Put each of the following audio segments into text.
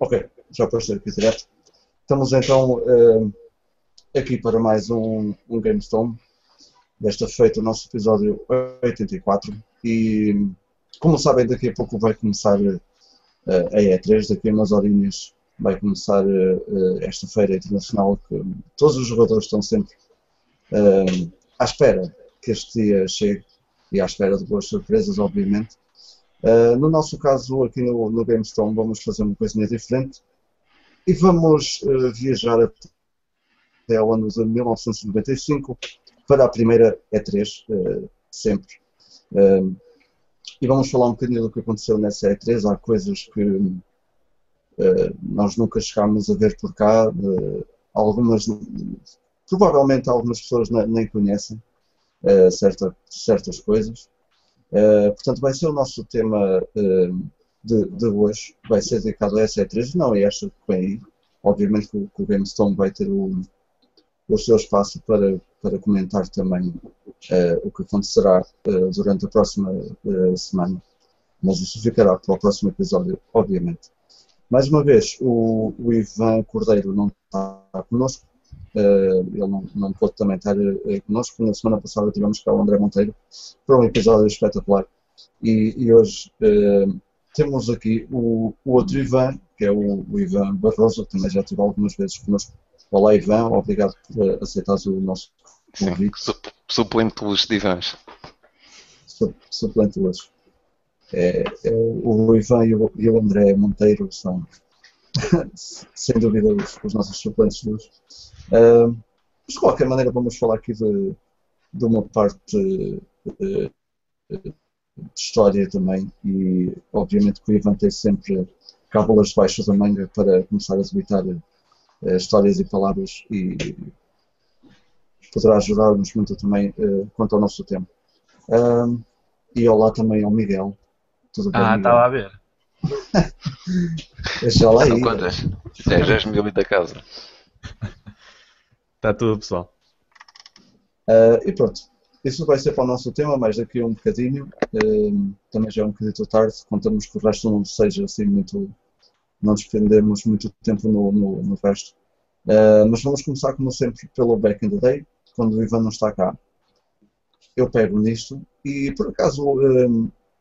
Ok, já posso aqui direto. Estamos então uh, aqui para mais um, um GameStone. Desta feita o nosso episódio 84. E como sabem, daqui a pouco vai começar uh, a E3, daqui a umas horinhas vai começar uh, esta feira internacional que todos os jogadores estão sempre à espera que este dia chegue e à espera de boas surpresas, obviamente. Uh, no nosso caso, aqui no, no GameStone, vamos fazer uma coisinha diferente e vamos uh, viajar até ao ano de 1995 para a primeira E3, uh, sempre. e vamos falar um bocadinho do que aconteceu nessa E3. Há coisas que nós nunca chegámos a ver por cá, algumas, provavelmente algumas pessoas nem conhecem certa, certas coisas. Uh, portanto, vai ser o nosso tema uh, de, de, hoje, vai ser dedicado a essa E3, não é esta que vem aí. Obviamente que o, que o GameStone vai ter o, o seu espaço para, para comentar também uh, o que acontecerá durante a próxima semana. Mas isso ficará para o próximo episódio, obviamente. Mais uma vez, o, o Ivan Cordeiro não está connosco, Uh, ele não, não pôde também estar uh, connosco. Na semana passada tivemos cá o André Monteiro para um episódio espetacular. E, e hoje uh, temos aqui o, o, outro Ivan, que é o, o, Ivan Barroso, que também já estive algumas vezes connosco. Olá Ivan, obrigado por aceitares o nosso convite. Sim, suplente luxo de Ivans. Suplente luxo. É, é, o Ivan e o, e o André Monteiro são, sem dúvida, os, os nossos suplentes luxo. Uh, mas de qualquer maneira vamos falar aqui de, de uma parte uh, de história também e obviamente que o Ivan tem sempre cábulas baixas da manga para começar a debitar uh, histórias e palavras e poderá ajudar-nos muito também uh, quanto ao nosso tempo. E olá também ao Miguel. Tudo bem, ah, estava a ver. Deixa lá aí. São quantas? 10 mil da casa. Está tudo, pessoal. Uh, e pronto, isso vai ser para o nosso tema, mas daqui a um bocadinho. Uh, também já é um bocadinho tarde, contamos que o resto não seja assim muito. Não despendemos muito tempo no, no, no resto. Uh, mas vamos começar, como sempre, pelo Back in the Day, quando o Ivan não está cá. Eu pego nisto e, por acaso,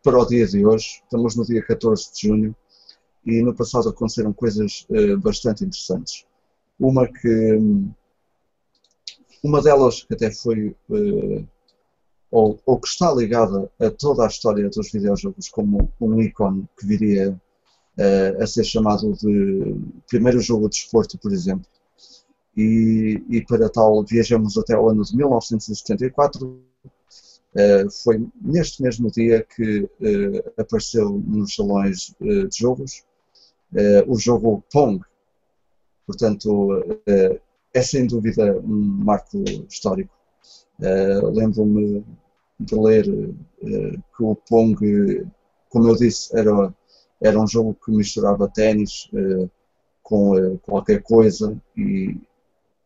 para o dia de hoje, estamos no dia 14 de junho e no passado aconteceram coisas bastante interessantes. Uma que uma delas que até foi, uh, ou, ou, que está ligada a toda a história dos videojogos como um ícone que viria uh, a ser chamado de primeiro jogo de esporte, por exemplo. E, e para tal viajamos até o ano de 1974. Eh, foi neste mesmo dia que apareceu nos salões de jogos o jogo Pong. Portanto, é sem dúvida um marco histórico. Lembro-me de ler que o Pong, como eu disse, era, era um jogo que misturava ténis com qualquer coisa e,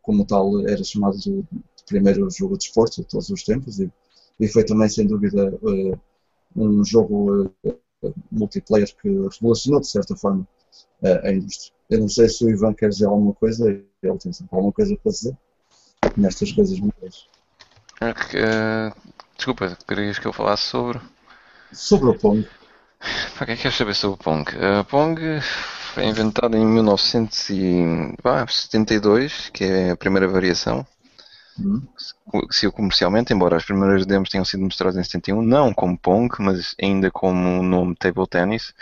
como tal, era chamado de, primeiro jogo de esporte de todos os tempos e, e foi também, sem dúvida, um jogo multiplayer que revolucionou, de certa forma, a indústria. Eu não sei se o Ivan quer dizer alguma coisa, ele tem sempre alguma coisa para dizer nestas coisas muitas. Uh, desculpa, querias que eu falasse sobre? Sobre o Pong. Para que é que queres saber sobre o Pong? Uh, Pong foi inventado em 1972, que é a primeira variação. Uhum. Saiu comercialmente, embora as primeiras demos tenham sido mostradas em 71, não como Pong, mas ainda como o nome Table Tennis,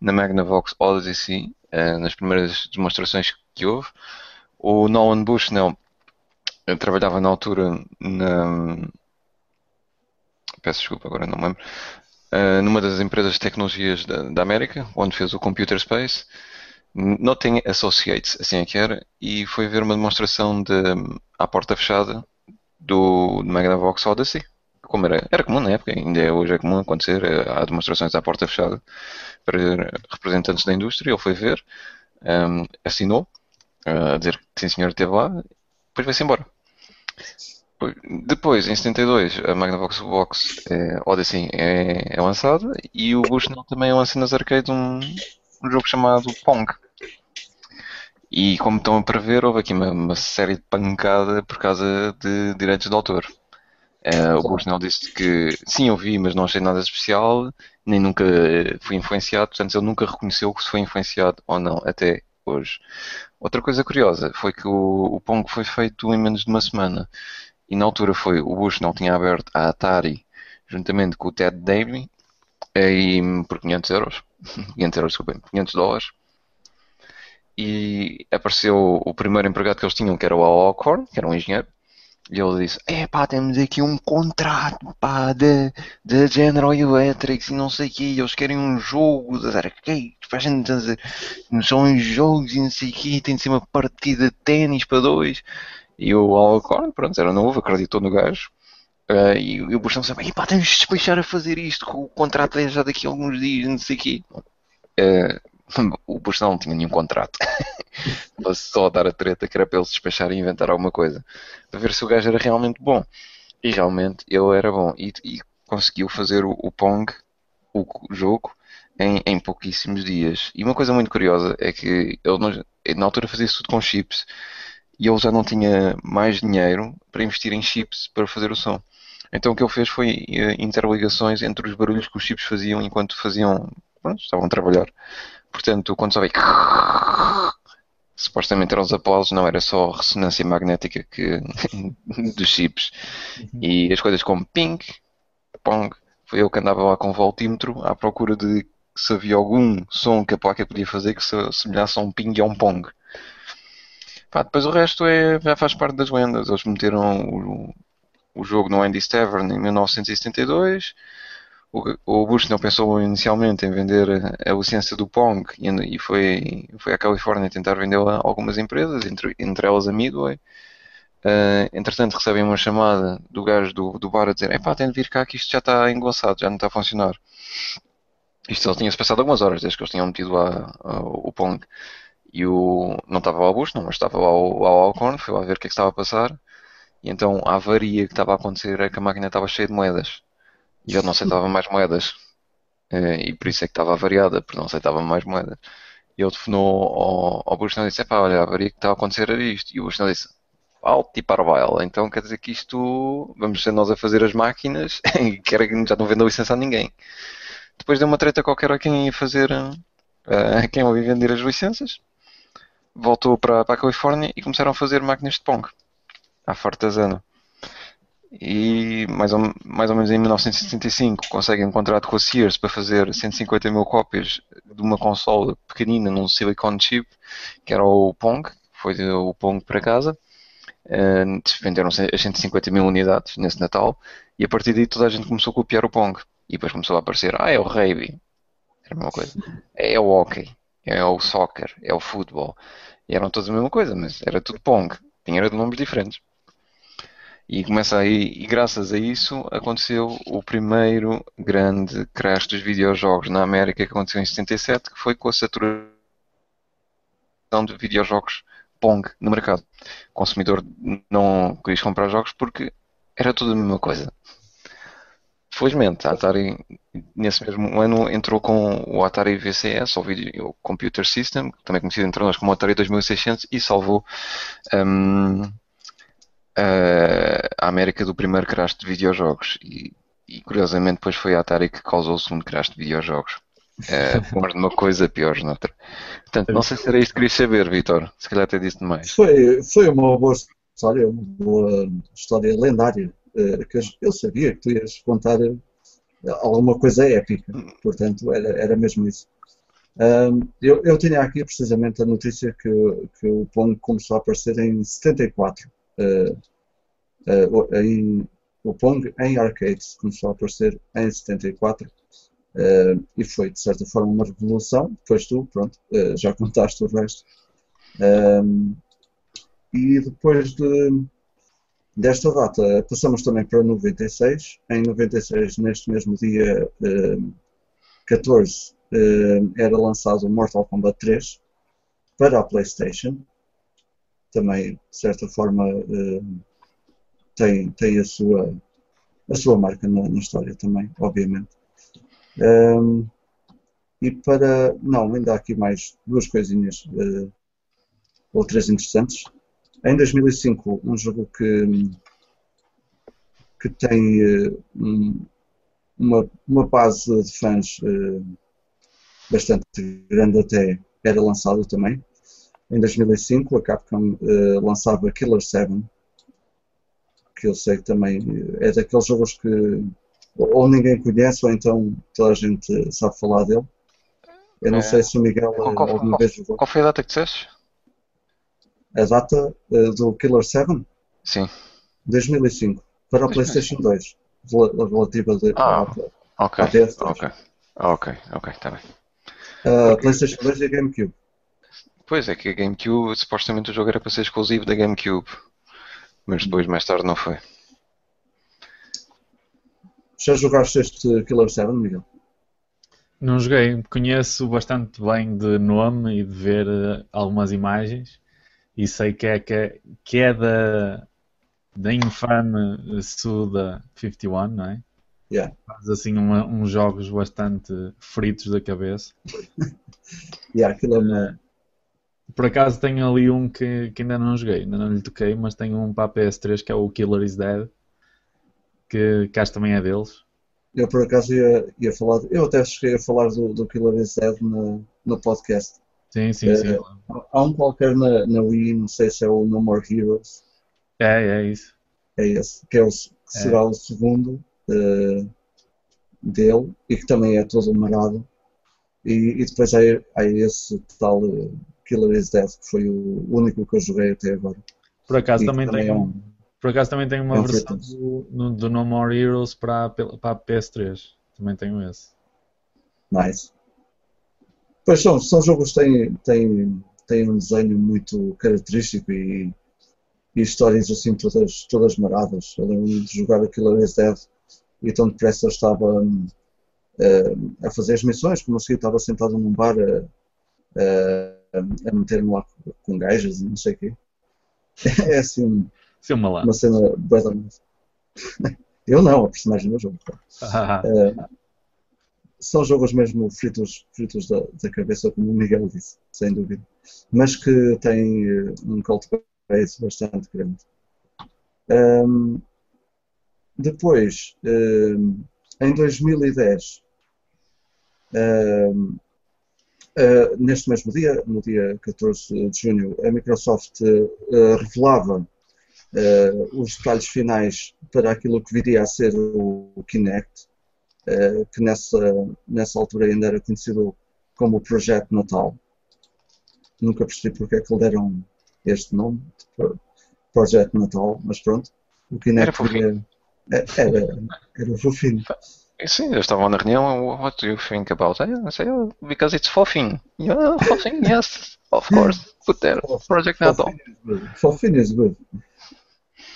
na Magnavox Odyssey eh, nas primeiras demonstrações que houve. O Nolan Bushnell trabalhava na altura na. Peço desculpa, agora não me lembro. Uh, numa das empresas de tecnologias da, da, América, onde fez o Computer Space. Nothing Associates, assim é que era, e foi ver uma demonstração de, à porta fechada do, do Magnavox Odyssey, como era, era comum na época, ainda é hoje é comum acontecer, eh, há demonstrações à porta fechada para representantes da indústria, ele foi ver, um, ehm, assinou, uh, a dizer que sim senhor esteve lá, depois vai-se embora. Depois, em 72, a Magnavox Box é, Odyssey é, é lançada e o Bushnell também lança nas arcades um, um jogo chamado Pong. E como estão a prever, houve aqui uma, uma série de pancada por causa de direitos de autor. Uh, o Bushnell disse que sim, eu vi, mas não achei nada especial, nem nunca fui influenciado, portanto ele nunca reconheceu que se foi influenciado ou não, até hoje. Outra coisa curiosa foi que o, o Pong foi feito em menos de uma semana. E na altura foi o Bushnell tinha aberto a Atari juntamente com o Ted Davey e, por 500 euros. 500 euros, desculpem, 500 dólares e apareceu o primeiro empregado que eles tinham, que era o Alcorn, que era um engenheiro, e ele disse: É pá, temos aqui um contrato pá, de, de General Electric e não sei o que, eles querem um jogo de arcade, para a gente dizer, são jogos e não sei o que, tem de ser uma partida de ténis para dois. E o Alcorn, pronto, era novo, acreditou no gajo. Uh, e, e o Bush não e pá, temos de despachar a fazer isto, que o contrato é já daqui a alguns dias, não sei o quê. Uh, o Bush não tinha nenhum contrato. só dar a treta que era para ele se despachar e inventar alguma coisa. Para ver se o gajo era realmente bom. E realmente ele era bom. E, e conseguiu fazer o, o Pong, o jogo, em, em, pouquíssimos dias. E uma coisa muito curiosa é que ele na altura fazia tudo com chips. E ele já não tinha mais dinheiro para investir em chips para fazer o som. Então o que ele fez foi eh, interligações entre os barulhos que os chips faziam enquanto faziam, pronto, estavam a trabalhar. Portanto, quando só veio supostamente eram os aplausos, não era só ressonância magnética que, dos chips. Uhum. E as coisas como ping, pong, foi eu que andava lá com o voltímetro à procura de se havia algum som que a placa podia fazer que se assemelhasse a um ping e a um pong. Pá, depois o resto é, já faz parte das lendas. Eles meteram o, o jogo no Andy's Tavern em 1972 o, Bush não pensou inicialmente em vender a, licença do Pong e, foi, foi à Califórnia tentar vendê-la a algumas empresas, entre, entre elas a Midway. Uh, entretanto, recebem uma chamada do gajo do, do bar a dizer: Epá, tem de vir cá que isto já está engoçado, já não está a funcionar. Isto só tinha-se passado algumas horas desde que eles tinham metido lá o Pong. E o, não estava lá o Bush, não, mas estava lá o, o Alcorn, foi lá ver o que é que estava a passar. E então a avaria que estava a acontecer é que a máquina estava cheia de moedas eu não aceitava mais moedas. Eh, e por isso é que estava variada, porque não aceitava mais moedas. E ele telefonou ao, ao e disse: pá, olha, a avaria que está a acontecer era isto. E o Bushnell disse: alto e parvail. Então quer dizer que isto, vamos ser nós a fazer as máquinas e que já não vende a licença a ninguém. Depois deu uma treta qualquer a quem ia fazer, eh, a quem ia vender as licenças. Voltou para, para a Califórnia e começaram a fazer máquinas de Pong. À fartazana e mais ou, mais ou menos em 1975 conseguem um contrato com a Sears para fazer 150 mil cópias de uma consola pequenina num silicone chip que era o Pong, foi o Pong para casa. Uh, venderam as 150 mil unidades nesse Natal. E a partir daí toda a gente começou a copiar o Pong. E depois começou a aparecer, ah é o rugby, era a mesma coisa, é o hockey, é o soccer, é o futebol. E eram todas a mesma coisa, mas era tudo Pong, tinha de nomes diferentes. E começa aí, e graças a isso aconteceu o primeiro grande crash dos videojogos na América que aconteceu em 77, que foi com a saturação de videojogos Pong no mercado. O consumidor não quis comprar jogos porque era tudo a mesma coisa. Felizmente, a Atari, nesse mesmo ano, entrou com o Atari VCS, ou Video Computer System, também conhecido entre nós como Atari 2600, e salvou um, uh, a América do primeiro crash de videojogos. E, e, curiosamente depois foi a Atari que causou o segundo crash de videojogos. Uh, mas numa coisa, pior noutra. Portanto, não sei se era isto que querias saber, Vitor. Se calhar até disse demais. Foi, foi uma boa história, uma boa história lendária. Uh, que eu sabia que tu ias contar alguma coisa épica. Portanto, era, era mesmo isso. Um, eu, eu tinha aqui precisamente a notícia que, que o Pong começou a aparecer em 74 uh, uh, em, o Pong em arcades começou a aparecer em 74 uh, e foi de certa forma uma revolução. Depois tu, pronto, já contaste o resto. Um, e depois de, desta data passamos também para 96. Em 96, neste mesmo dia 14, era lançado Mortal Kombat 3 para a PlayStation também, de certa forma, eh, tem, tem a, sua, a sua marca na, na história também, obviamente. Um, e para. Não, ainda há aqui mais duas coisinhas. Uh, ou três interessantes. Em 2005, um jogo que, que tem uh, um, uma, uma base de fãs uh, bastante grande até era lançado também. Em 2005, a Capcom uh, lançava Killer 7, que eu sei que também é daqueles jogos que ou ninguém conhece ou então toda a gente sabe falar dele. Eu não é. sei se o Miguel qual, qual, alguma qual, vez jogou. Qual foi a data que disseste? A data uh, do Killer 7? Sim. 2005. Para o PlayStation 2. Relativa de, ah, à, ok. À ok. Ok, ok, está bem. Uh, PlayStation 2 e GameCube. Pois é que a GameCube, supostamente o jogo era para ser exclusivo da GameCube. Mas depois, mais tarde, não foi. Já jogaste este Killer 7, Miguel? Não joguei, conheço bastante bem de nome e de ver uh, algumas imagens e sei que é, que é, que é da, da infame Suda 51, não é? Yeah. Faz assim uma, uns jogos bastante fritos da cabeça. yeah, aquilo é uma... Por acaso tenho ali um que, que ainda não joguei, ainda não lhe toquei, mas tenho um para a PS3 que é o Killer is Dead, que, que acho também é deles. Eu por acaso ia, ia falar, eu até cheguei a falar do, do Killer is Dead no, no podcast. Sim, sim, é, sim. Há um qualquer na, na Wii, não sei se é o No More Heroes. É, é isso. É esse, que, é o, que será é. o segundo uh, dele e que também é todo marado. E, e depois há, há esse tal uh, Killer is Dead, que foi o único que eu joguei até agora. Por acaso também, também é um, por acaso também tem uma é um versão do, do, No More Heroes para, para a PS3. Também tenho esse. Nice. Pois são, são jogos que têm, têm, têm um desenho muito característico e, e histórias assim todas, todas maradas. Eu lembro de jogar aquilo Killer Dead e tão depressa estava um, a fazer as missões, como assim estava sentado num bar a, a, a meter-me lá com gajas e não sei o quê. É assim Sim, uma, uma cena bem Eu não, a personagem do jogo. Uh, são jogos mesmo fritos, fritos da, da, cabeça, como o Miguel disse, sem dúvida. Mas que têm eh, um cult base bastante grande. Um, depois, um, em 2010, um, uh, neste mesmo dia, no dia 14 de junho, a Microsoft uh, revelava uh, os detalhes finais para aquilo que viria a ser o, o Kinect, que nessa, nessa altura ainda era conhecido como o Projeto Natal. Nunca percebi porque é que lhe deram este nome, Projeto Natal, mas pronto. O Kinect era. Era, era, era fofinho. Sim, eles estavam na reunião. What do you think about it? I say, oh, because it's fofinho. Yeah, fofinho, yes, of course. Put there, Project Natal. Fofinho is good.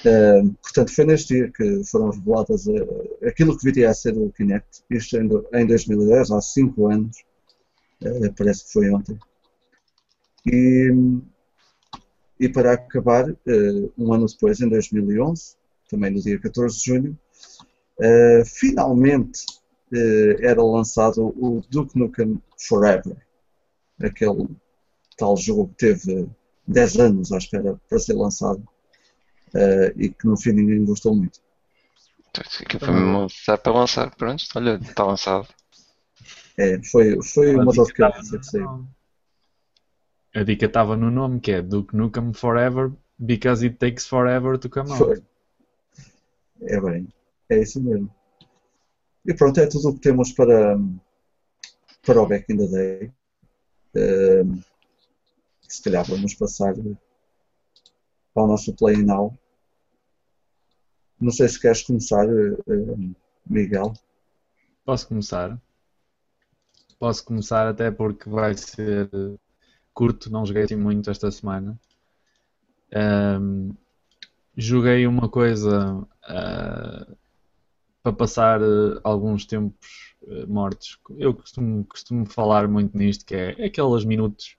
Uh, portanto, foi neste dia que foram reveladas uh, aquilo que viria a ser o Kinect, isto em, em 2010, há 5 anos, uh, parece que foi ontem. E, e para acabar, um ano depois, em 2011, também no dia 14 de junho, finalmente era lançado o Duke Nukem Forever, aquele tal jogo que teve 10 anos à espera para ser lançado uh, e que no fim ninguém gostou muito. Aquilo foi mesmo lançar para lançar, pronto, olha, está lançado. É, foi, foi uma dor de cabeça que saiu. A dica estava no nome, que é Duke Nukem Forever, because it takes forever to come out. Foi. É bem, é isso mesmo. E pronto, é tudo o que temos para, para o Back in the Day. Uh, se calhar vamos passar ao nosso Play Now. Não sei se queres começar, uh, Miguel. Posso começar? Posso começar até porque vai ser curto, não joguei assim muito esta semana. Um, joguei uma coisa uh, para passar uh, alguns tempos uh, mortos. Eu costumo, costumo falar muito nisto, que é, aqueles minutos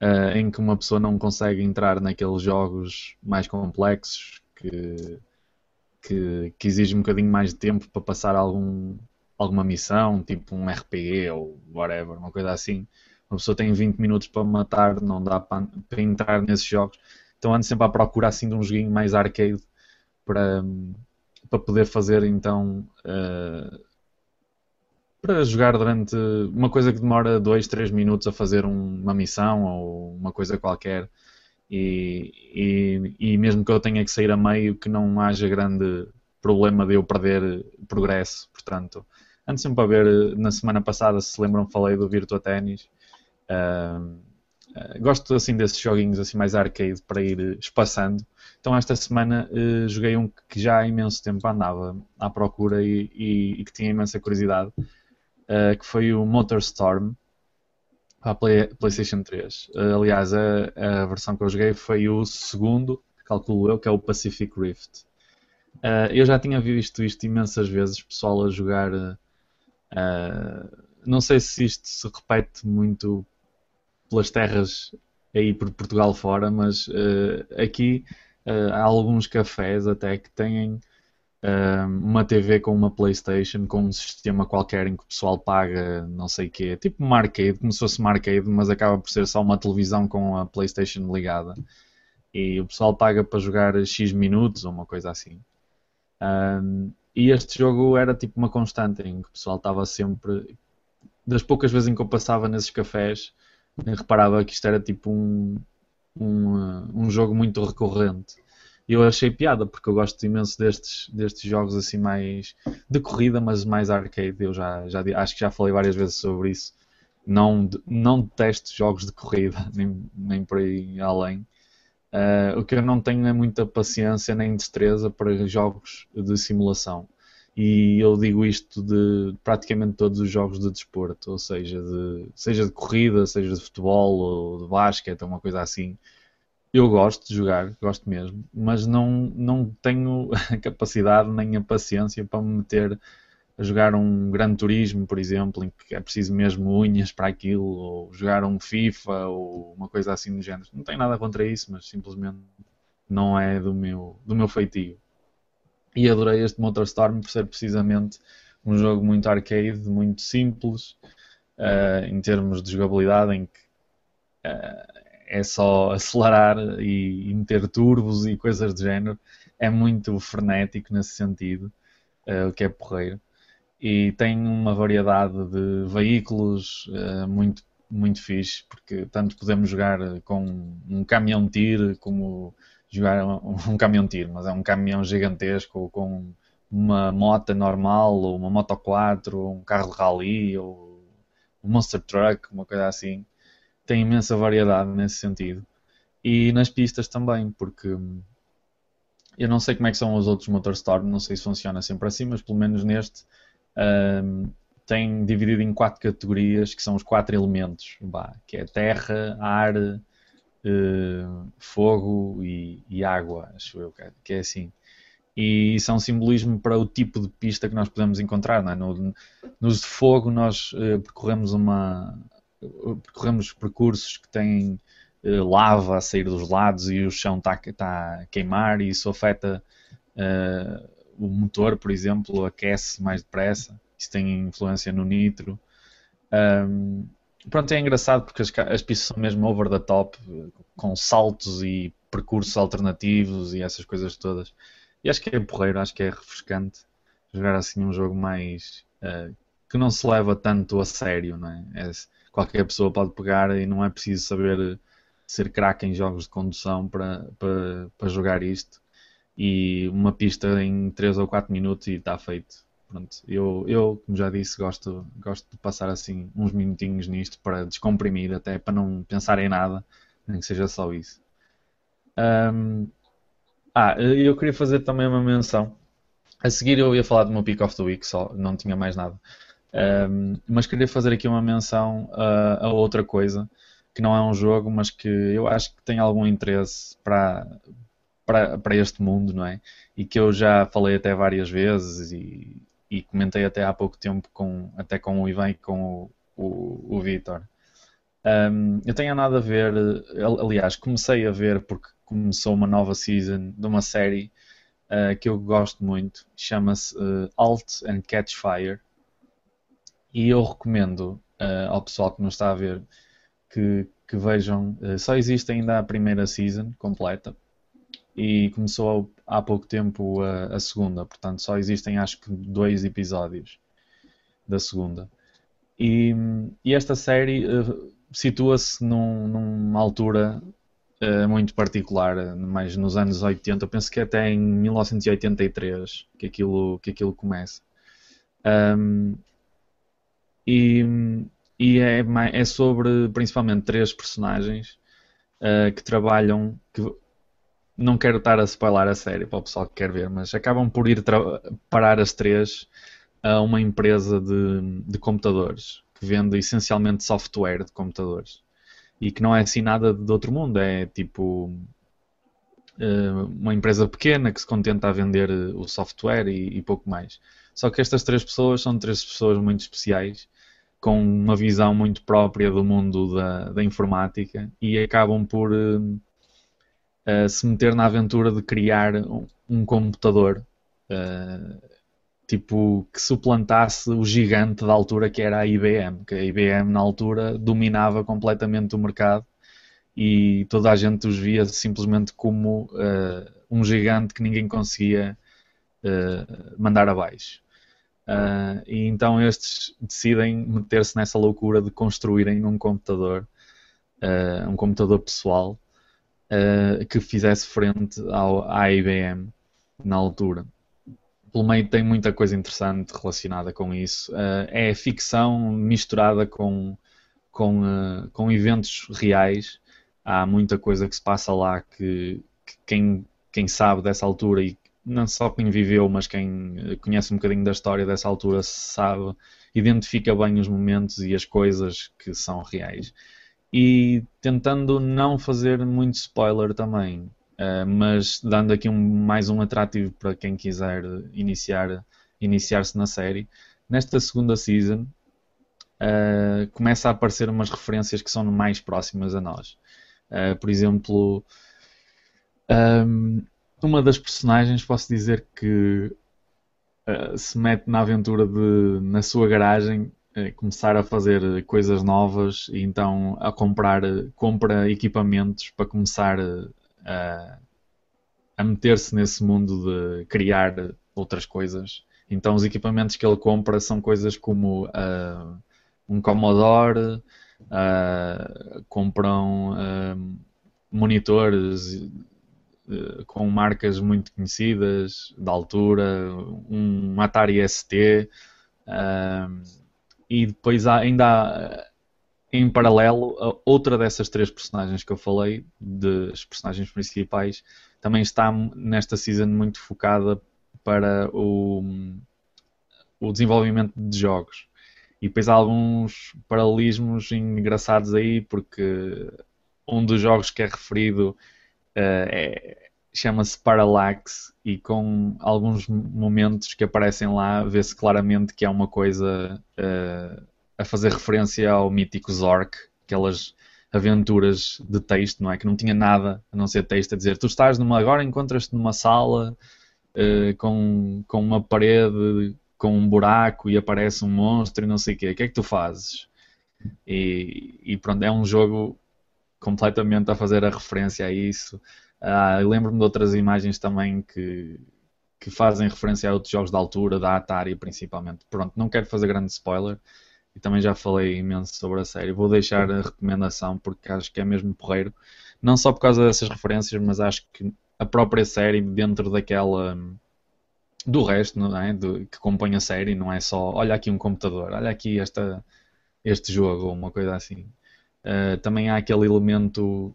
uh, em que uma pessoa não consegue entrar naqueles jogos mais complexos que, que, que exigem um bocadinho mais de tempo para passar algum, alguma missão, tipo um RPG ou whatever, uma coisa assim, uma pessoa tem 20 minutos para matar, não dá para, para entrar nesses jogos. Então ando sempre à procura assim de um joguinho mais arcade para, para poder fazer então uh, para jogar durante uma coisa que demora 2, 3 minutos a fazer um, uma missão ou uma coisa qualquer. E, e, e, mesmo que eu tenha que sair a meio que não haja grande problema de eu perder progresso, portanto ando sempre a ver, na semana passada se lembram falei do Virtua Tennis. Uh, gosto assim desses joguinhos assim mais arcade para ir espaçando então esta semana uh, joguei um que já há imenso tempo andava à procura e, e, e que tinha imensa curiosidade uh, que foi o Motor Storm para a Play, PlayStation 3. Uh, eh, aliás, a, a, versão que eu joguei foi o segundo, calculo eu, que é o Pacific Rift. Eu já tinha visto isto imensas vezes, pessoal a jogar. não sei se isto se repete muito pelas terras aí por Portugal fora, mas aqui há alguns cafés até que têm uma TV com uma Playstation, com um sistema qualquer em que o pessoal paga não sei o quê, tipo uma arcade, como se fosse uma arcade, mas acaba por ser só uma televisão com a Playstation ligada. E o pessoal paga para jogar X minutos ou uma coisa assim. Um, e este jogo era tipo uma constante em que o pessoal estava sempre. Das poucas vezes em que eu passava nesses cafés, reparava que isto era tipo um, um, um jogo muito recorrente eu achei piada, porque eu gosto imenso destes, destes jogos assim mais de corrida, mas mais arcade. Eu já, já acho que já falei várias vezes sobre isso. Não, não detesto jogos de corrida, nem, nem por aí além. Uh, o que eu não tenho é muita paciência nem destreza para jogos de simulação. E eu digo isto de praticamente todos os jogos de desporto, ou seja, de, seja de corrida, seja de futebol ou de basquete, uma coisa assim eu gosto de jogar, gosto mesmo, mas não, não tenho a capacidade nem a paciência para me meter a jogar um Gran Turismo, por exemplo, em que é preciso mesmo unhas para aquilo, ou jogar um FIFA ou uma coisa assim do género. Não tenho nada contra isso, mas simplesmente não é do meu, do meu feitio. E adorei este MotorStorm por ser precisamente um jogo muito arcade, muito simples, uh, em termos de jogabilidade, em que uh, é só acelerar e, e, meter turbos e coisas do género. É muito frenético nesse sentido, uh, o que é porreiro. E tem uma variedade de veículos muito, muito fixe, porque tanto podemos jogar com um caminhão tiro como jogar um, um caminhão tiro, mas é um caminhão gigantesco com uma moto normal, ou uma moto 4, ou um carro de rally, ou um monster truck, uma coisa assim tem imensa variedade nesse sentido. E nas pistas também, porque eu não sei como é que são os outros Motorstorm, não sei se funciona sempre assim, mas pelo menos neste um, tem dividido em quatro categorias, que são os quatro elementos, bah, que é terra, ar, uh, fogo e, e, água, acho eu que é assim. E isso é um simbolismo para o tipo de pista que nós podemos encontrar. É? no, nos de fogo nós uh, percorremos uma, percorremos percursos que têm uh, lava a sair dos lados e o chão está tá a queimar e isso afeta o motor, por exemplo, aquece mais depressa. Isso tem influência no nitro. Um, pronto, é engraçado porque as, as pistas são mesmo over the top, com saltos e percursos alternativos e essas coisas todas. E acho que é porreiro, acho que é refrescante jogar assim um jogo mais uh, que não se leva tanto a sério, não é? é qualquer pessoa pode pegar e não é preciso saber ser craque em jogos de condução para, para, para jogar isto. E uma pista em 3 ou 4 minutos e está feito. Pronto, eu, eu, como já disse, gosto, gosto de passar assim uns minutinhos nisto para descomprimir, até para não pensar em nada, nem que seja só isso. Um, ah, eu queria fazer também uma menção. A seguir eu ia falar do meu Pick of the Week, só não tinha mais nada. Um, mas queria fazer aqui uma menção a, a, outra coisa, que não é um jogo, mas que eu acho que tem algum interesse para, para, para este mundo, não é? E que eu já falei até várias vezes e, e comentei até há pouco tempo com, até com o Ivan e com o, o, o Vitor. Um, eu tenho nada a ver, aliás, comecei a ver porque começou uma nova season de uma série uh, que eu gosto muito, chama-se uh, Alt and Catch Fire e eu recomendo uh, ao pessoal que nos está a ver que, que vejam. Só existe ainda a primeira season completa e começou há pouco tempo a, a, segunda, portanto só existem acho que dois episódios da segunda. E, e esta série uh, situa-se num, numa altura uh, muito particular, mais nos anos 80, eu penso que até em 1983 que aquilo, que aquilo começa. Um, e, e é, é, sobre principalmente três personagens uh, que trabalham. Que, não quero estar a spoiler a série para o pessoal que quer ver, mas acabam por ir parar as três a uma empresa de, de computadores que vende essencialmente software de computadores e que não é assim nada de outro mundo, é tipo uh, uma empresa pequena que se contenta a vender o software e, e pouco mais. Só que estas três pessoas são três pessoas muito especiais com uma visão muito própria do mundo da, da informática e acabam por uh, uh, se meter na aventura de criar um, um computador uh, tipo que suplantasse o gigante da altura que era a IBM, que a IBM na altura dominava completamente o mercado e toda a gente os via simplesmente como um gigante que ninguém conseguia mandar abaixo. Uh, e então estes decidem meter-se nessa loucura de construírem um computador, uh, um computador pessoal, uh, que fizesse frente ao, à IBM na altura. Pelo meio tem muita coisa interessante relacionada com isso. é ficção misturada com, com, com eventos reais. Há muita coisa que se passa lá que, que quem, quem sabe dessa altura e não só quem viveu, mas quem conhece um bocadinho da história dessa altura sabe, identifica bem os momentos e as coisas que são reais. E tentando não fazer muito spoiler também, uh, mas dando aqui um, mais um atrativo para quem quiser iniciar iniciar-se na série. Nesta segunda season uh, começa a aparecer umas referências que são mais próximas a nós. Uh, por exemplo, um, uma das personagens posso dizer que uh, se mete na aventura de, na sua garagem, começar a fazer coisas novas e então a comprar, compra equipamentos para começar a, a meter-se nesse mundo de criar outras coisas. Então os equipamentos que ele compra são coisas como uh, um Commodore, uh, compram uh, monitores eh, com marcas muito conhecidas da altura, um Atari ST, uh, e depois há, ainda há em paralelo outra dessas três personagens que eu falei, das personagens principais, também está nesta season muito focada para o, o desenvolvimento de jogos. E depois há alguns paralelismos engraçados aí, porque um dos jogos que é referido Uh, é, chama-se Parallax e com alguns momentos que aparecem lá vê-se claramente que é uma coisa uh, a fazer referência ao mítico Zork, aquelas aventuras de texto, não é? Que não tinha nada a não ser texto a dizer tu estás numa, agora encontras-te numa sala uh, com, com uma parede com um buraco e aparece um monstro e não sei o quê, o que é que tu fazes? E, e pronto, é um jogo completamente a fazer a referência a isso. Uh, Lembro-me de outras imagens também que, que fazem referência a outros jogos da altura, da Atari principalmente. Pronto, não quero fazer grande spoiler e também já falei imenso sobre a série. Vou deixar a recomendação porque acho que é mesmo porreiro. Não só por causa dessas referências, mas acho que a própria série, dentro daquela. do resto, não é? Do, que compõe a série, não é só olha aqui um computador, olha aqui esta, este jogo, ou uma coisa assim. Uh, também há aquele elemento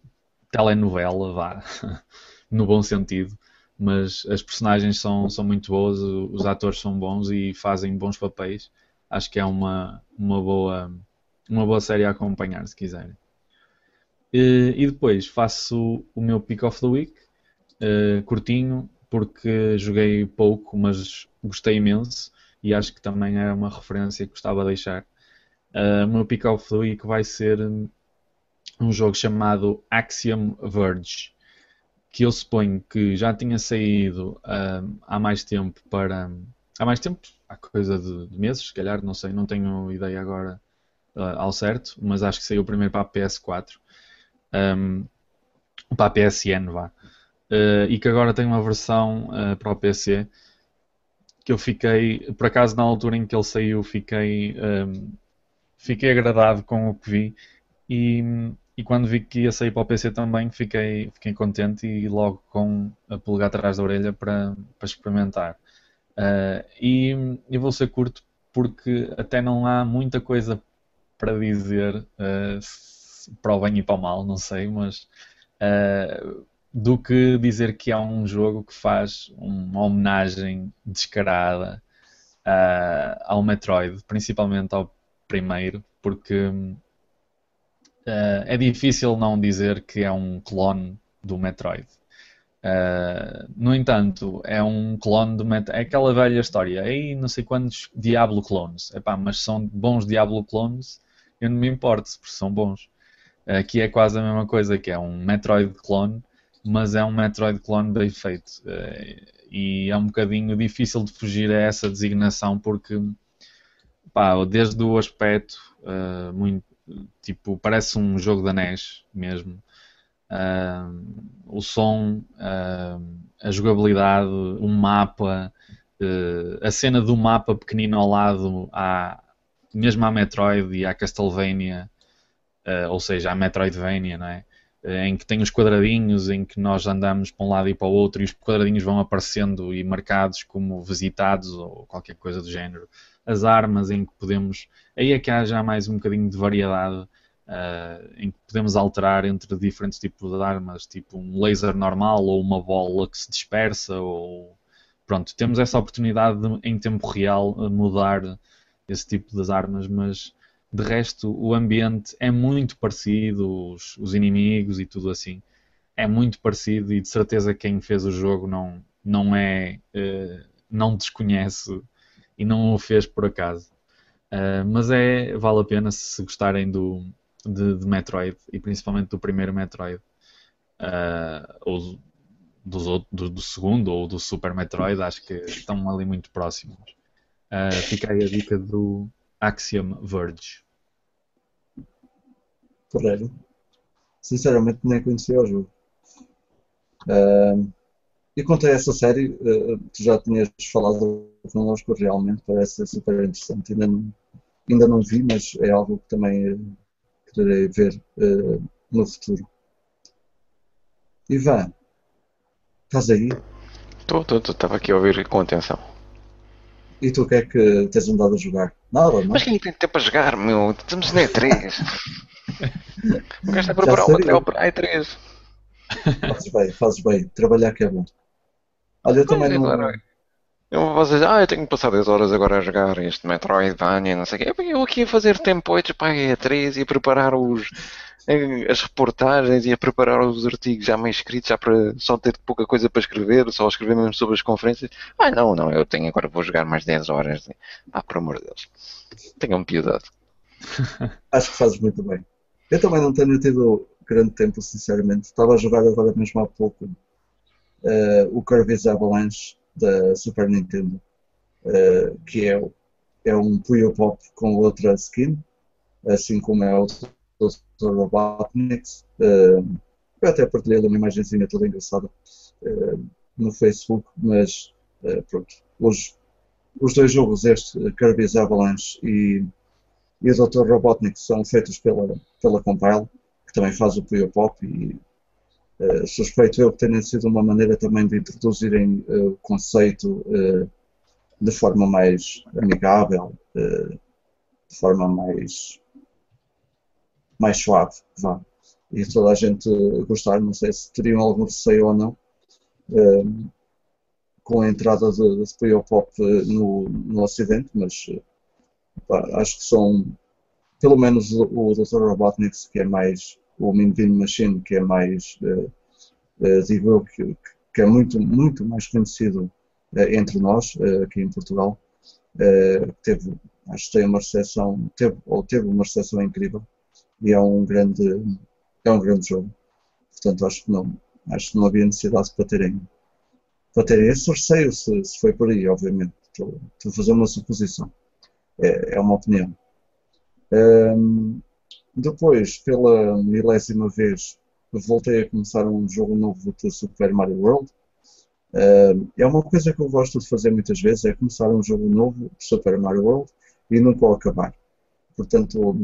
telenovela, vá, no bom sentido, mas as personagens são, são muito boas, os atores são bons e fazem bons papéis. Acho que é uma, uma, boa, uma boa série a acompanhar, se quiserem. E, e depois faço o meu Pick of the Week, uh, curtinho, porque joguei pouco, mas gostei imenso e acho que também é uma referência que gostava de deixar. Uh, o meu Pick of the Week vai ser um jogo chamado Axiom Verge, que eu suponho que já tinha saído uh, há mais tempo para. Há mais tempo? Há coisa de, de, meses, se calhar, não sei, não tenho ideia agora uh, ao certo, mas acho que saiu primeiro para a PS4. Um, para a PSN, vá. Uh, e que agora tem uma versão uh, para o PC que eu fiquei, por acaso na altura em que ele saiu, fiquei, um, fiquei agradado com o que vi e, e quando vi que ia sair para o PC também fiquei, fiquei contente e logo com a pulgar atrás da orelha para, para experimentar. Uh, e vou ser curto porque até não há muita coisa para dizer uh, para o bem e para o mal, não sei, mas uh, do que dizer que é um jogo que faz uma homenagem descarada ao Metroid, principalmente ao primeiro, porque uh, é difícil não dizer que é um clone do Metroid. Uh, no entanto, é um clone do Metroid. É aquela velha história. Aí não sei quantos Diablo clones. Epá, mas são bons Diablo clones. Eu não me importo, porque são bons. Aqui é quase a mesma coisa, que é um Metroid clone mas é um Metroid clone bem feito. Eh, e é um bocadinho difícil de fugir a essa designação porque pá, desde o aspecto uh, muito tipo parece um jogo da NES mesmo uh, o som uh, a jogabilidade um mapa a cena do mapa pequenino ao lado à, mesmo à Metroid e à Castlevania ou seja, à Metroidvania não é? Eh, em que tem os quadradinhos em que nós andamos para um lado e para o outro e os quadradinhos vão aparecendo e marcados como visitados ou qualquer coisa do género. As armas em que podemos. Aí é que há já mais um bocadinho de variedade uh, em que podemos alterar entre diferentes tipos de armas, tipo um laser normal ou uma bola que se dispersa ou. Pronto, temos essa oportunidade de, em tempo real mudar esse tipo de armas, mas de resto, o ambiente é muito parecido, os, os, inimigos e tudo assim. É muito parecido e de certeza quem fez o jogo não, não é. Uh, não desconhece e não o fez por acaso. Uh, mas é, vale a pena se gostarem do, de, de Metroid e principalmente do primeiro Metroid. Uh, ou do, do, do, segundo ou do Super Metroid, acho que estão ali muito próximos. Uh, fica aí a dica do, Axiom Verge. Porreiro. Sinceramente nem conhecia o jogo. Uh, e quanto a essa série, uh, tu já tinhas falado connosco realmente, parece super interessante. Ainda não, ainda não vi, mas é algo que também uh, quererei ver uh, no futuro. Ivan, estás aí? Estou, estou, estava aqui a ouvir com atenção. E tu o que é que tens andado a jogar? Nada, não? Mas quem tem tempo a jogar, meu? Estamos na E3. o gajo está a preparar o material para a E3. Fazes bem, fazes bem. Trabalhar que é bom. Olha, eu também não... Eu vou dizer, ah, eu tenho que passar 10 horas agora a jogar este Metroidvania, não sei o quê. Eu aqui a fazer tempo para a E3 e a preparar os, as reportagens e a preparar os artigos já meio escritos, já para só ter pouca coisa para escrever, só escrever mesmo sobre as conferências. Ah, não, não, eu tenho agora, vou jogar mais 10 horas. Ah, por amor de Deus. Tenham piedade. Acho que fazes muito bem. Eu também não tenho tido grande tempo, sinceramente. Estava a jogar agora mesmo há pouco uh, o Kirby's Avalanche da Super Nintendo, uh, que é, é um Puyo Pop com outra skin, assim como é outro Dr. Robotniks. Uh, eu até partilhei uma imagenzinha toda engraçada uh, no Facebook, mas pronto. Os, os dois jogos, este Kirby's Avalanche e, e o Dr. Robotnik, são feitos pela, pela Compile, que também faz o Puyo Pop e suspeito eu que tenha sido uma maneira também de introduzirem o conceito de forma mais amigável, de forma mais mais suave, vá. E toda a gente gostar, não sei se teriam algum receio ou não, com a entrada de, de Pop eh, no, no Ocidente, mas pá, acho que são, pelo menos o, o Dr. Robotnik, que é mais, o Minvin Machine, que é mais, uh, uh, que, que, é muito, muito mais conhecido uh, entre nós, aqui em Portugal, teve, acho que tem uma recepção, teve, ou teve uma recepção incrível e é um grande, é um grande jogo. Portanto, acho que não, acho que não havia necessidade para terem, para terem esse receio, se, se foi por aí, obviamente. Estou, estou a fazer uma suposição. É, é uma opinião. Um, depois, pela milésima vez, voltei a começar um jogo novo de Super Mario World. É uma coisa que eu gosto de fazer muitas vezes, é começar um jogo novo de Super Mario World e nunca o acabar. Portanto,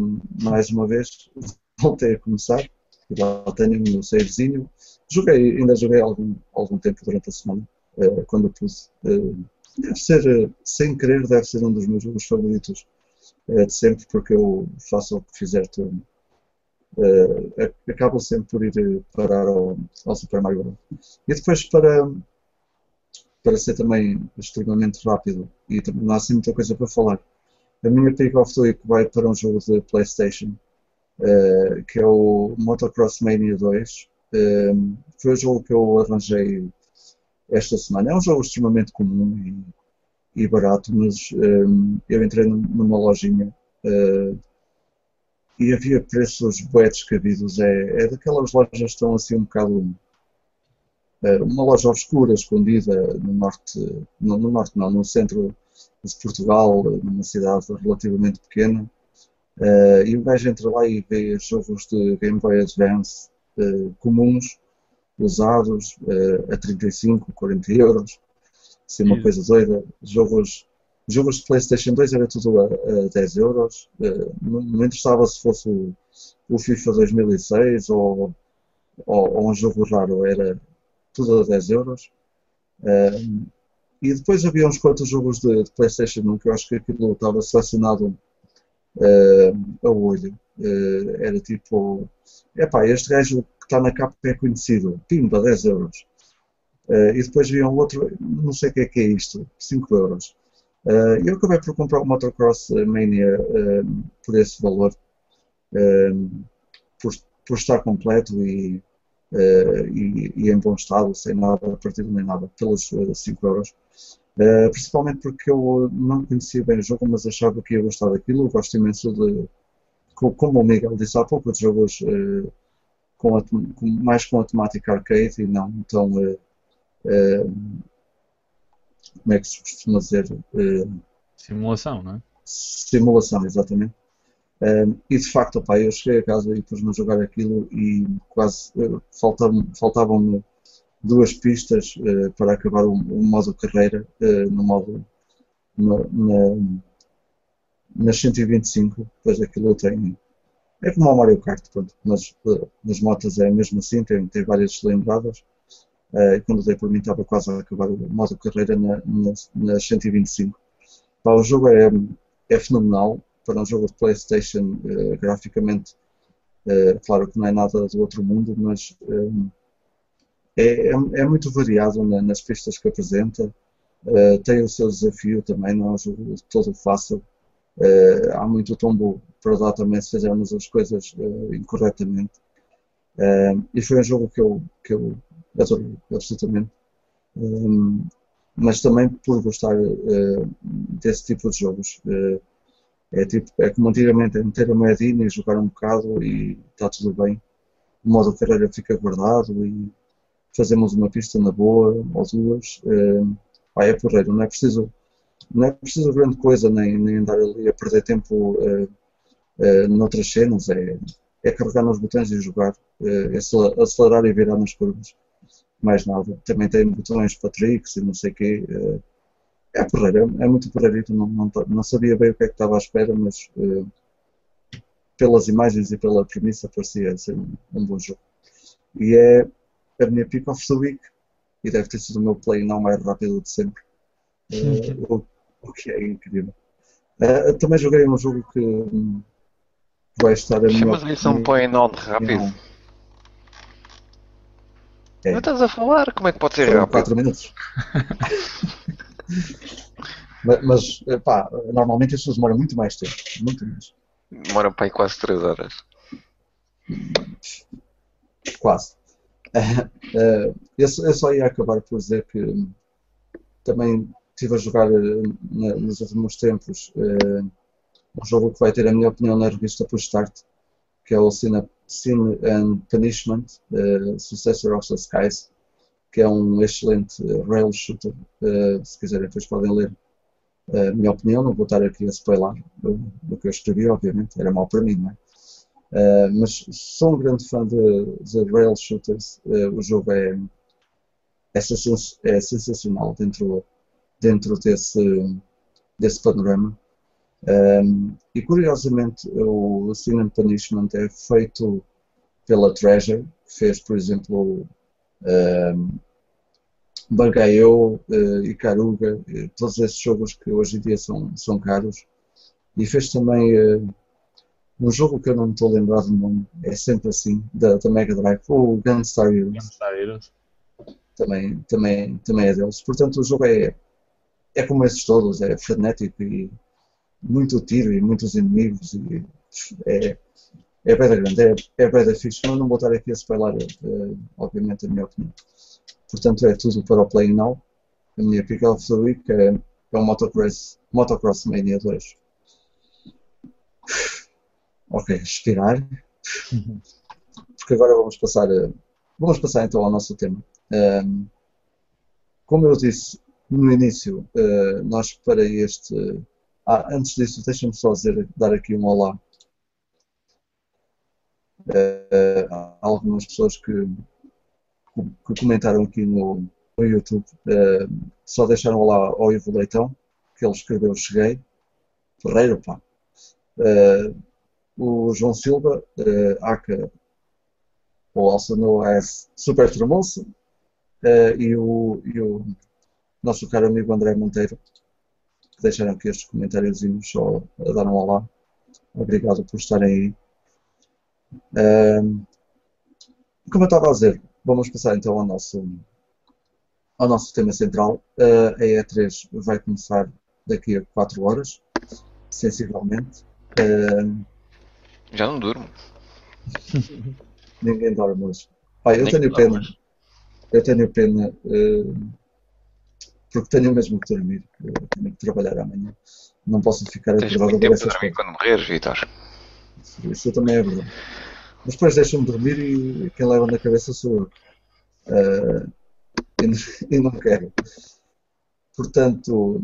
mais uma vez, voltei a começar. E lá tenho o meu savezinho. Joguei, ainda joguei algum, algum tempo durante a semana, uh, quando pus. Uh, deve ser, sem querer, deve ser um dos meus jogos favoritos de sempre, porque eu faço o que fizer turno uh, acabam sempre por ir parar ao, ao Super Mario World. E depois para, para ser também extremamente rápido e não há assim muita coisa para falar. A minha pick of the week vai para um jogo de Playstation uh, que é o Motocross Mania 2. Um, eh, foi o jogo que eu arranjei esta semana. É um jogo extremamente comum e, e barato, mas um, eu entrei numa lojinha uh, e havia preços bué descabidos. É, é daquelas lojas que estão assim um bocado. É, uma loja obscura, escondida no norte, no, no, norte não, no centro de Portugal, numa cidade relativamente pequena. Uh, e o gajo entra lá e vê jogos de Game Boy Advance uh, comuns, usados, uh, a 35, 40 euros, assim uma coisa doida. Jogos jogos de PlayStation 2 era tudo a, a 10 euros. Uh, não, não, interessava se fosse o, o FIFA 2006 ou, ou, ou, um jogo raro, era tudo a 10 euros. Uh, e depois havia uns quantos jogos de, de, PlayStation 1 que eu acho que aquilo estava selecionado uh, a olho. era tipo: epá, este gajo que está na capa é conhecido, pimba, 10 euros. E depois havia um outro, não sei o que é que é isto, 5 euros. Uh, eu acabei por comprar o Motocross Mania uh, por esse valor, uh, por, por, estar completo e, e, e, em bom estado, sem nada partido nem nada, pelos 5 euros. principalmente porque eu não conhecia bem o jogo, mas achava que ia gostar daquilo. Eu gosto imenso de, como o Miguel disse há pouco, de jogos com a, mais com a temática arcade e não tão como é que se costuma dizer? Uh, simulação, não é? Simulação, exatamente. Um, e de facto, opa, eu cheguei a casa e pus-me a jogar aquilo e quase faltavam-me duas pistas para acabar o, o modo carreira no modo na, na, nas 125, pois aquilo tem é como o Mario Kart, pronto, mas nas motas é mesmo assim, tem, tem várias cilindradas Uh, quando dei por mim estava quase a acabar o modo carreira na, na, nas 125. Pá, o jogo é, é fenomenal para um jogo de Playstation, uh, graficamente, uh, claro que não é nada do outro mundo, mas é, é, é, muito variado na, nas pistas que apresenta, tem o seu desafio também, não é um jogo todo fácil, há muito tombo para dar também se fizermos as coisas incorretamente. e foi um jogo que eu, que eu absolutamente. Um, mas também por gostar uh, desse tipo de jogos. Uh, é, tipo, é como antigamente, é meter a moedinha e jogar um bocado e está tudo bem. O modo carreira fica guardado e fazemos uma pista na boa ou duas. Uh, é porreiro, não é preciso, não é preciso grande coisa nem, nem andar ali a perder tempo uh, uh, noutras cenas. É, é carregar nos botões e jogar, uh, acelerar e virar nas curvas mais nada. Também tem botões para tricks e não sei o quê. Eh, é porreiro, é muito porreirito, não, não, não, sabia bem o que é que estava à espera, mas uh, pelas imagens e pela premissa parecia ser um, um, bom jogo. E é a minha pick of the week, e deve ter sido o meu play não mais rápido de sempre, uh, o, o, que é incrível. Uh, também joguei um jogo que um, vai estar a minha. Mas isso é um play não rápido. Não. É. Não estás a falar? Como é que pode ser rápido? 4 minutos. mas, mas, pá, normalmente as pessoas demoram muito mais tempo. Muito mais. Demoram para aí quase 3 horas. Quase. Uh, eu, só ia acabar por dizer que também estive a jogar uh, nos últimos tempos uh, um jogo que vai ter a minha opinião na revista por Start, que é o Cine Sin and Punishment, uh, Successor of the Skies, que é um excelente uh, rail shooter. Uh, se quiserem, depois podem ler a minha opinião, não vou estar aqui a spoiler do, que eu escrevi, obviamente, era mal para mim, não é? Uh, mas sou um grande fã de, de rail shooters. Uh, o jogo é, é, é, sensacional dentro, dentro desse, desse panorama. Um, e curiosamente, o Sin and Punishment é feito pela Treasure, que fez, por exemplo, um, uh, Icaruga, todos esses jogos que hoje em dia são, são caros. E fez também uh, um jogo que eu não me estou a lembrar do nome, é sempre assim, da, da Mega Drive, o Gunstar Heroes. Gunstar Heroes. Também, também, também é deles. Portanto, o jogo é, é como esses todos, é frenético e muito tiro e muitos inimigos e é, é bem grande, é, é bem fixe, mas não vou estar aqui a spoiler, uh, obviamente, a minha opinião. Portanto, é tudo para o Play Now. A minha pick of the week é, é o Motocross, Motocross Mania 2. Ok, respirar. Porque agora vamos passar, a, vamos passar então ao nosso tema. Um, como eu disse no início, uh, nós para este. Ah, antes disso, deixa-me só dizer, dar aqui um olá uh, há algumas pessoas que, que comentaram aqui no, no YouTube, uh, só deixaram olá ao Ivo Leitão, que ele escreveu Cheguei, Ferreira, pá. Uh, o João Silva, uh, Aka, ou also as Super Tremoso, uh, e, o, e o nosso caro amigo André Monteiro, que deixaram aqui estes comentários só a dar um olá. Obrigado por estarem aí. Uh, como eu estava a dizer, vamos passar então ao nosso, ao nosso tema central. Uh, a E3 vai começar daqui a 4 horas, sensivelmente. Uh, já não durmo. Ninguém dorme hoje. Pai, eu tenho pena. Eu tenho pena uh, porque tenho mesmo que dormir. Tenho que trabalhar amanhã. Não posso ficar a trabalhar a essas coisas. quando morreres, Vitor. Isso também é verdade. Mas depois deixam-me dormir e quem leva na cabeça sou eu. Uh, e, não quero. Portanto,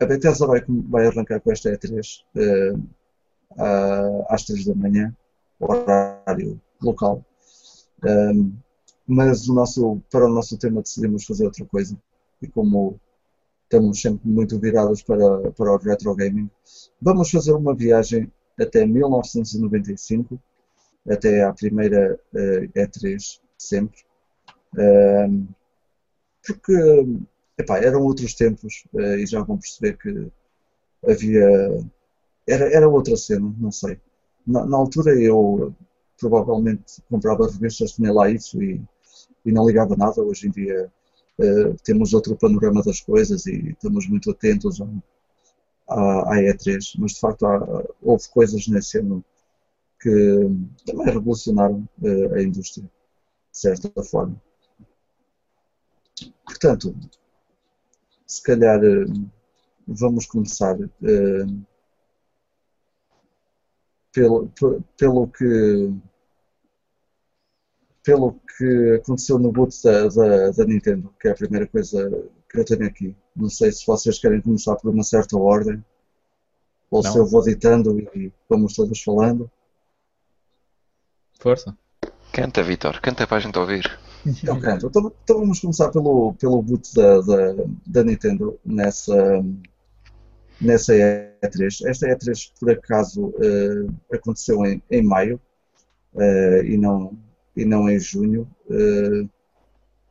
a Bethesda vai, vai arrancar com esta E3. Uh, às três da manhã, horário local. Um, mas o nosso, para o nosso tema decidimos fazer outra coisa. E como estamos sempre muito virados para, para o retro gaming, vamos fazer uma viagem até 1995, até à primeira uh, E3, sempre. Um, porque epá, eram outros tempos uh, e já vão perceber que havia era, era outra cena, não sei. Na, na, altura eu provavelmente comprava revistas, tinha lá isso e, e não ligava nada. Hoje em dia uh, temos outro panorama das coisas e estamos muito atentos à, à E3, mas de facto há, houve coisas nesse ano que também revolucionaram uh, a indústria, de certa forma. Portanto, se calhar uh, vamos começar pelo, pelo que pelo que aconteceu no boot da, da, da, Nintendo, que é a primeira coisa que eu tenho aqui. Não sei se vocês querem começar por uma certa ordem ou Não. se eu vou ditando e vamos todos falando. Força. Canta, Vitor, canta para a gente ouvir. Eu canto. Então, então vamos começar pelo, pelo boot da, da, da Nintendo nessa nessa E3. Esta E3, por acaso, uh, aconteceu em, em maio uh, e, não, e não em junho. Uh,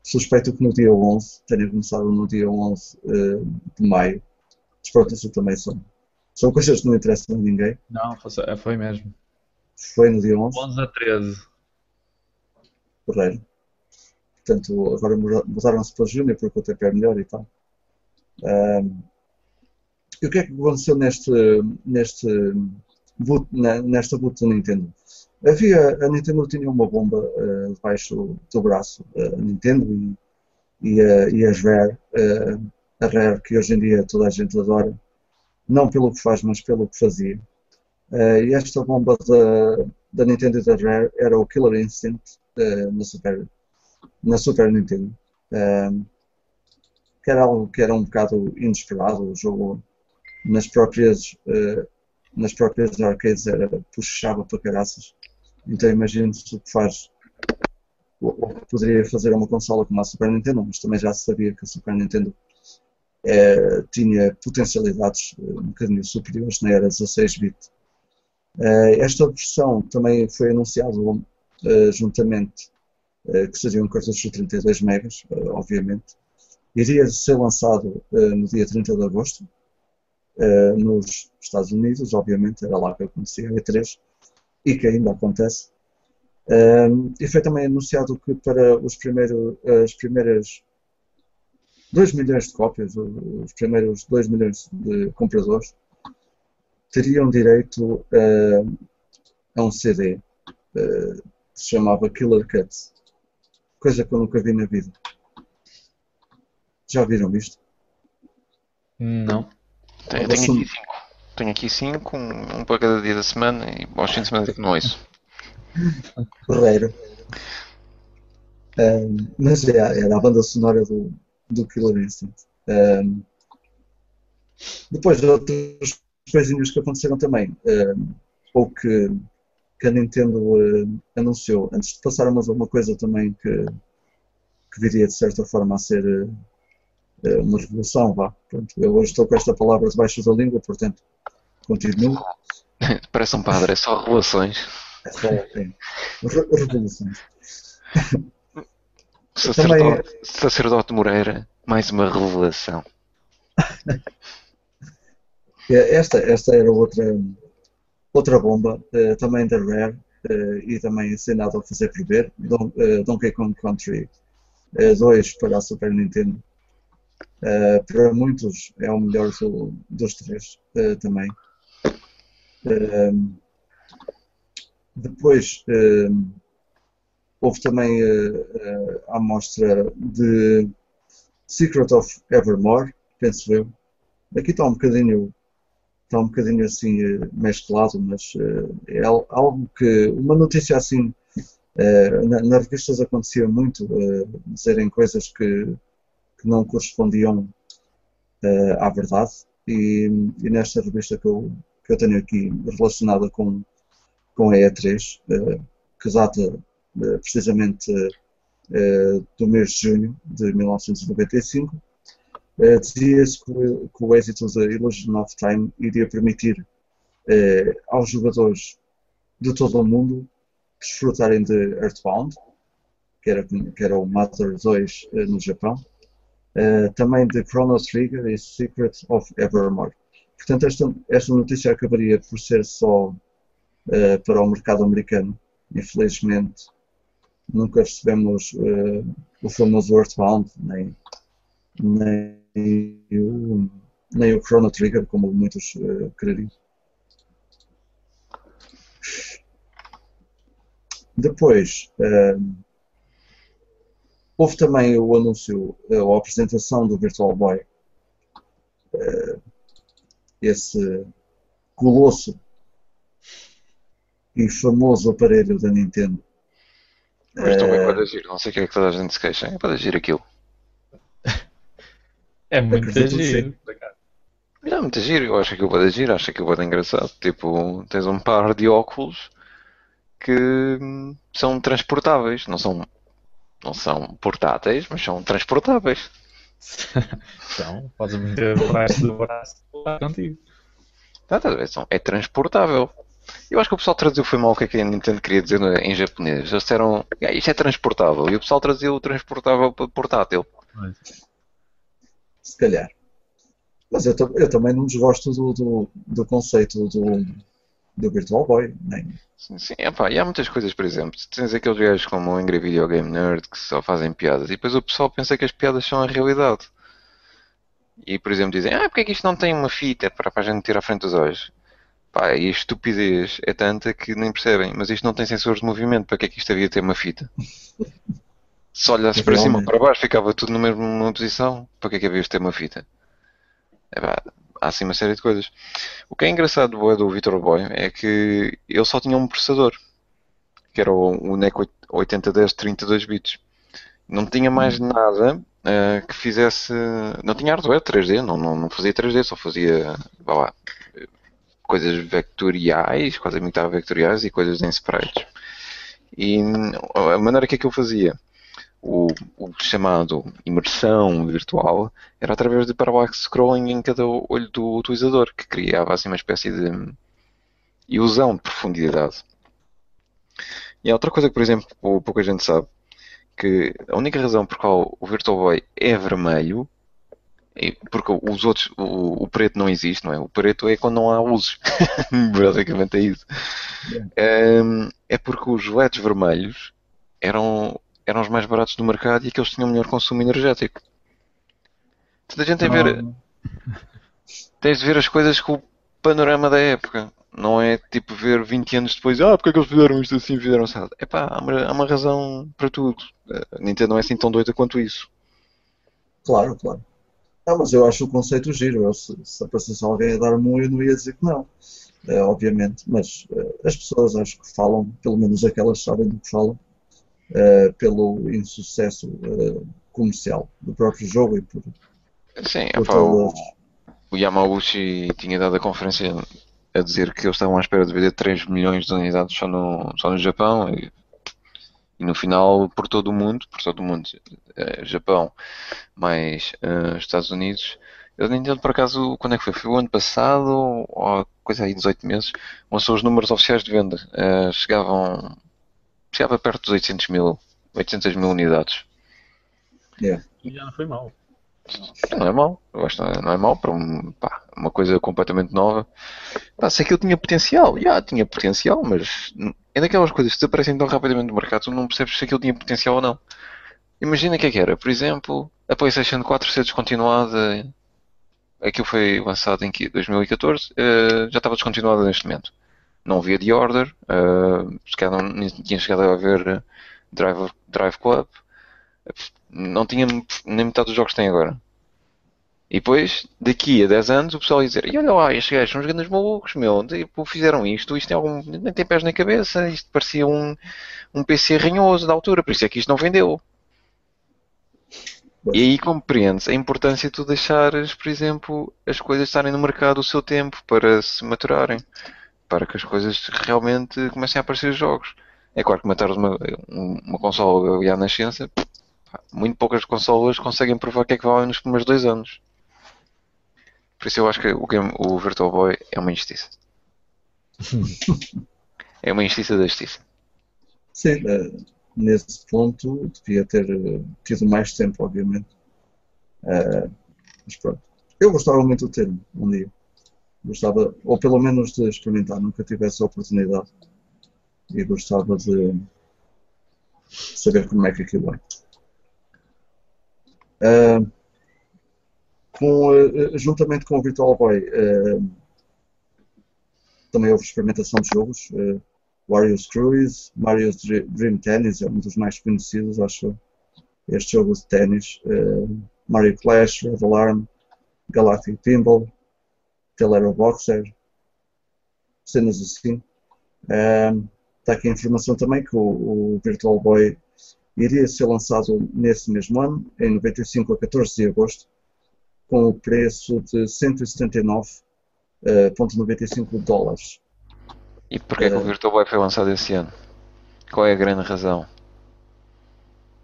suspeito que no dia 11, tenha começado no dia 11 de maio. Mas pronto, isso também são, são coisas que não interessam a ninguém. Não, foi, foi mesmo. Foi no dia 11? 11 a 13. Correto. Portanto, agora mudaram-se para junho porque o tempo é melhor e tal. Um, e o que é que aconteceu neste, neste boot, nesta boot da Nintendo? Havia, a Nintendo tinha uma bomba uh, debaixo do braço, uh, a Nintendo e, e, uh, e as Rare, uh, a Rare que hoje em dia toda a gente adora, não pelo que faz, mas pelo que fazia. e esta bomba da, da Nintendo e da Rare era o Killer Instinct na, Super, na Super Nintendo. que era algo que era um bocado inesperado, o jogo nas próprias, uh, nas próprias arcades era puxava para caraças. Então imagino-se o que faz ou que poderia fazer uma consola como a Super Nintendo, mas também já se sabia que a Super Nintendo é, tinha potencialidades um bocadinho superiores na era 16-bit. esta versão também foi anunciada juntamente, que seria um cartucho de 32 megas, obviamente, iria ser lançado no dia 30 de agosto, nos Estados Unidos, obviamente, era lá que acontecia a E3, e que ainda acontece. Uh, e foi também anunciado que para os primeiros, as primeiras 2 milhões de cópias, os primeiros 2 milhões de compradores, teriam direito a um CD que se chamava Killer Cuts, coisa que eu nunca vi na vida. Já viram isto? Não. Tenho, tenho aqui cinco. Tenho aqui cinco, um, para cada dia da semana e aos fins de semana que não ouço. Correiro. Um, mas é, era a banda sonora do, do Killer Instinct. Um, depois outras coisinhas que aconteceram também, um, ou que, que a Nintendo uh, anunciou, antes de passar a uma coisa também que, que viria de certa forma a ser uh, é uma revolução, vá. Pronto, eu hoje estou com esta palavra debaixo da língua, portanto, continuo. Parece um padre, é só relações. É só, é, revoluções. Sacerdote, Também... Sacerdote Moreira, mais uma revelação. É, esta, esta era outra, outra bomba, também da Rare, e também ensinado a fazer prever, Don, Donkey Kong Country 2 para a Super Nintendo. Para muitos é o melhor do, dos três também. Depois houve também a amostra de Secret of Evermore, penso eu. Aqui está um bocadinho está um bocadinho assim mesclado, mas é algo que uma notícia assim nas revistas acontecia muito dizerem coisas que que não correspondiam à verdade. E, e, nesta revista que eu, que eu tenho aqui relacionada com, com a E3, uh, eh, que data uh, precisamente do mês de junho de 1995, dizia-se que, que, o êxito da Illusion of Time iria permitir aos jogadores de todo o mundo desfrutarem de Earthbound, que era, que era o Mother 2 no Japão, também de Chrono Trigger e Secret of Evermore. Portanto, esta, esta notícia acabaria por ser só uh, para o mercado americano. Infelizmente, nunca recebemos uh, o famoso Earthbound, nem, nem, o, nem o Chrono Trigger, como muitos uh, quereriam. Depois, uh, Houve também o anúncio, eh, ou a apresentação do Virtual Boy, eh, esse colosso e famoso aparelho da Nintendo. Mas também é para agir, não sei o que é que toda a gente se queixa, é para agir aquilo. É muito giro. É muito giro, eu acho que aquilo pode agir, acho que aquilo pode engraçado. Tipo, tens um par de óculos que hum, são transportáveis, não são não são portáteis, mas são transportáveis. São, podes meter o resto do braço contigo. Tá, tá, é transportável. Eu acho que o pessoal traduziu foi mal o que, é que a Nintendo queria dizer em japonês. Eles disseram, ah, isto é transportável. E o pessoal traduziu o transportável para portátil. Se calhar. Mas eu, eu, também não desgosto do, do, do conceito do, do Virtual Boy. Nem, Sim, sim epá, e há muitas coisas, por exemplo, tens aqueles gajos como o Angry Video Game Nerd que só fazem piadas e depois o pessoal pensa que as piadas são a realidade. E, por exemplo, dizem, ah, porque é que isto não tem uma fita para, para a gente tirar à frente dos olhos? Pá, e a estupidez é tanta que nem percebem, mas isto não tem sensores de movimento, para que é que isto havia de ter uma fita? Se olhasses para cima ou para baixo ficava tudo na mesma posição, para que é que havia de ter uma fita? É pá, há assim uma série de coisas. O que é engraçado do, do Victor Boy é que ele só tinha um processador, que era o, o NEC 8010 32 bits. Não tinha mais nada uh, que fizesse. Não tinha hardware 3D, não, não, não fazia 3D, só fazia lá, coisas vectoriais, quase imitava vectoriais e coisas em sprites. E a maneira que é que eu fazia? O, o, chamado imersão virtual era através de parallax scrolling em cada olho do utilizador, que criava assim uma espécie de ilusão de profundidade. E há outra coisa que, por exemplo, pouca gente sabe, que a única razão por qual o Virtual Boy é vermelho porque os outros, o, o, preto não existe, não é? O preto é quando não há luzes. Basicamente é isso. É. é porque os LEDs vermelhos eram, eram os mais baratos do mercado e aqueles tinham melhor consumo energético. Toda a gente tem, ver, tens de ver as coisas com o panorama da época. Não é tipo ver 20 anos depois, ah, porque é que eles fizeram isto assim, fizeram assim. É pá, há uma, há uma razão para tudo. A Nintendo não é assim tão doida quanto isso. Claro, claro. Não, mas eu acho o conceito giro. Eu, se, se aparecesse alguém a dar-me um, eu não ia dizer que não. É, obviamente, mas uh, as pessoas acho que falam, pelo menos aquelas sabem do que falam, uh, pelo insucesso uh, comercial do próprio jogo e por. Sim, por opa, o, o Yamauchi tinha dado a conferência a dizer que eles estavam à espera de vender 3 milhões de unidades só no, só no Japão e, e no final por todo o mundo, por todo o mundo, Japão mais Estados Unidos. Eu nem entendo por acaso quando é que foi. Foi o ano passado, ou coisa aí, 18 meses, lançou os números oficiais de venda. Uh, chegavam. Chegava perto dos 800 mil, 800 mil unidades. Yeah. E já não foi mal. Não é mal, eu acho que não é mal para um, pá, uma coisa completamente nova. Pá, sei que eu tinha potencial, já tinha potencial, mas é daquelas coisas que desaparecem tão rapidamente no mercado, tu não percebes se aquilo tinha potencial ou não. Imagina o que é que era, por exemplo, a PlayStation 4 ser descontinuada. Aquilo foi lançado em 2014, uh, eh, já estava descontinuada neste momento. Não havia The Order, uh, se calhar não tinha chegado a ver Drive, Drive Club, não tinha nem metade dos jogos que tem agora. E depois, daqui a 10 anos, o pessoal ia dizer: e olha lá, estes gajos são os grandes malucos, meu, tipo, fizeram isto, isto tem algum, nem tem pés na cabeça, isto parecia um, um PC ranhoso da altura, por isso é que isto não vendeu. E aí compreendes a importância de tu deixares, por exemplo, as coisas estarem no mercado o seu tempo para se maturarem, para que as coisas realmente comecem a aparecer os jogos. É claro que matar uma, uma consola à nascença, muito poucas consolas conseguem provar o que é que valem nos primeiros dois anos. Por isso eu acho que o, game, o Virtual Boy é uma injustiça. é uma injustiça da justiça. Sim, uh, nesse ponto devia ter uh, tido mais tempo, obviamente. Uh, mas pronto. Eu gostava muito de ter um dia. Gostava, ou pelo menos de experimentar, nunca tive essa oportunidade. E gostava de saber como é que aquilo é. Uh, com, uh, juntamente com o Virtual Boy, uh, também houve experimentação de jogos. Wario's Cruise, Mario's Dream Tennis é um dos mais conhecidos, acho, este jogo de ténis. Mario Clash, Red Alarm, Galactic Pinball, Telero Boxer, cenas assim. Está aqui a informação também que o, o Virtual Boy iria ser lançado nesse mesmo ano, em 95 a 14 de agosto, com o preço de 179,95 uh, dólares. E porquê uh, que o eh, Virtual Boy foi lançado esse ano? Qual é a grande razão?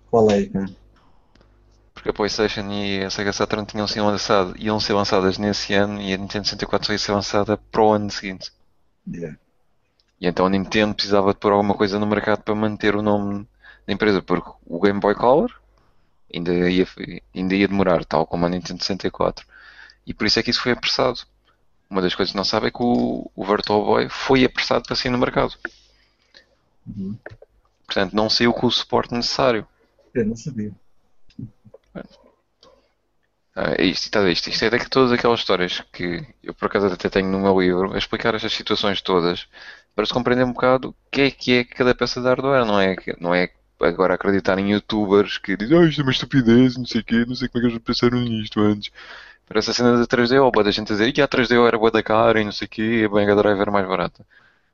Qual é, cara? Porque a PlayStation e a Sega Saturn tinham sido lançado, iam ser lançadas nesse ano e a Nintendo 64 ia ser lançada para o ano seguinte. Yeah. E então a Nintendo precisava de pôr alguma coisa no mercado para manter o nome da empresa, porque o Game Boy Color ainda ia, ainda ia demorar, tal como a Nintendo 64. E por isso é que isso foi apressado. Uma das coisas que não sabe é que o, o Virtual Boy foi apressado para sair no mercado. Uhum. Portanto, não saiu com o suporte necessário. Eu não sabia. Ah, é isto, está isto. Isto é de todas aquelas histórias que eu por acaso até tenho no meu livro a explicar estas situações todas para se compreender um bocado o que é que é cada peça de hardware, não é, não é agora acreditar em youtubers que dizem ah, isto é uma estupidez, não sei o quê, não sei como é que eles pensaram nisto antes. Parece a cena da 3DO, boa da gente a dizer que a 3DO era boa da cara e não sei o quê, a Mega Drive era mais barata.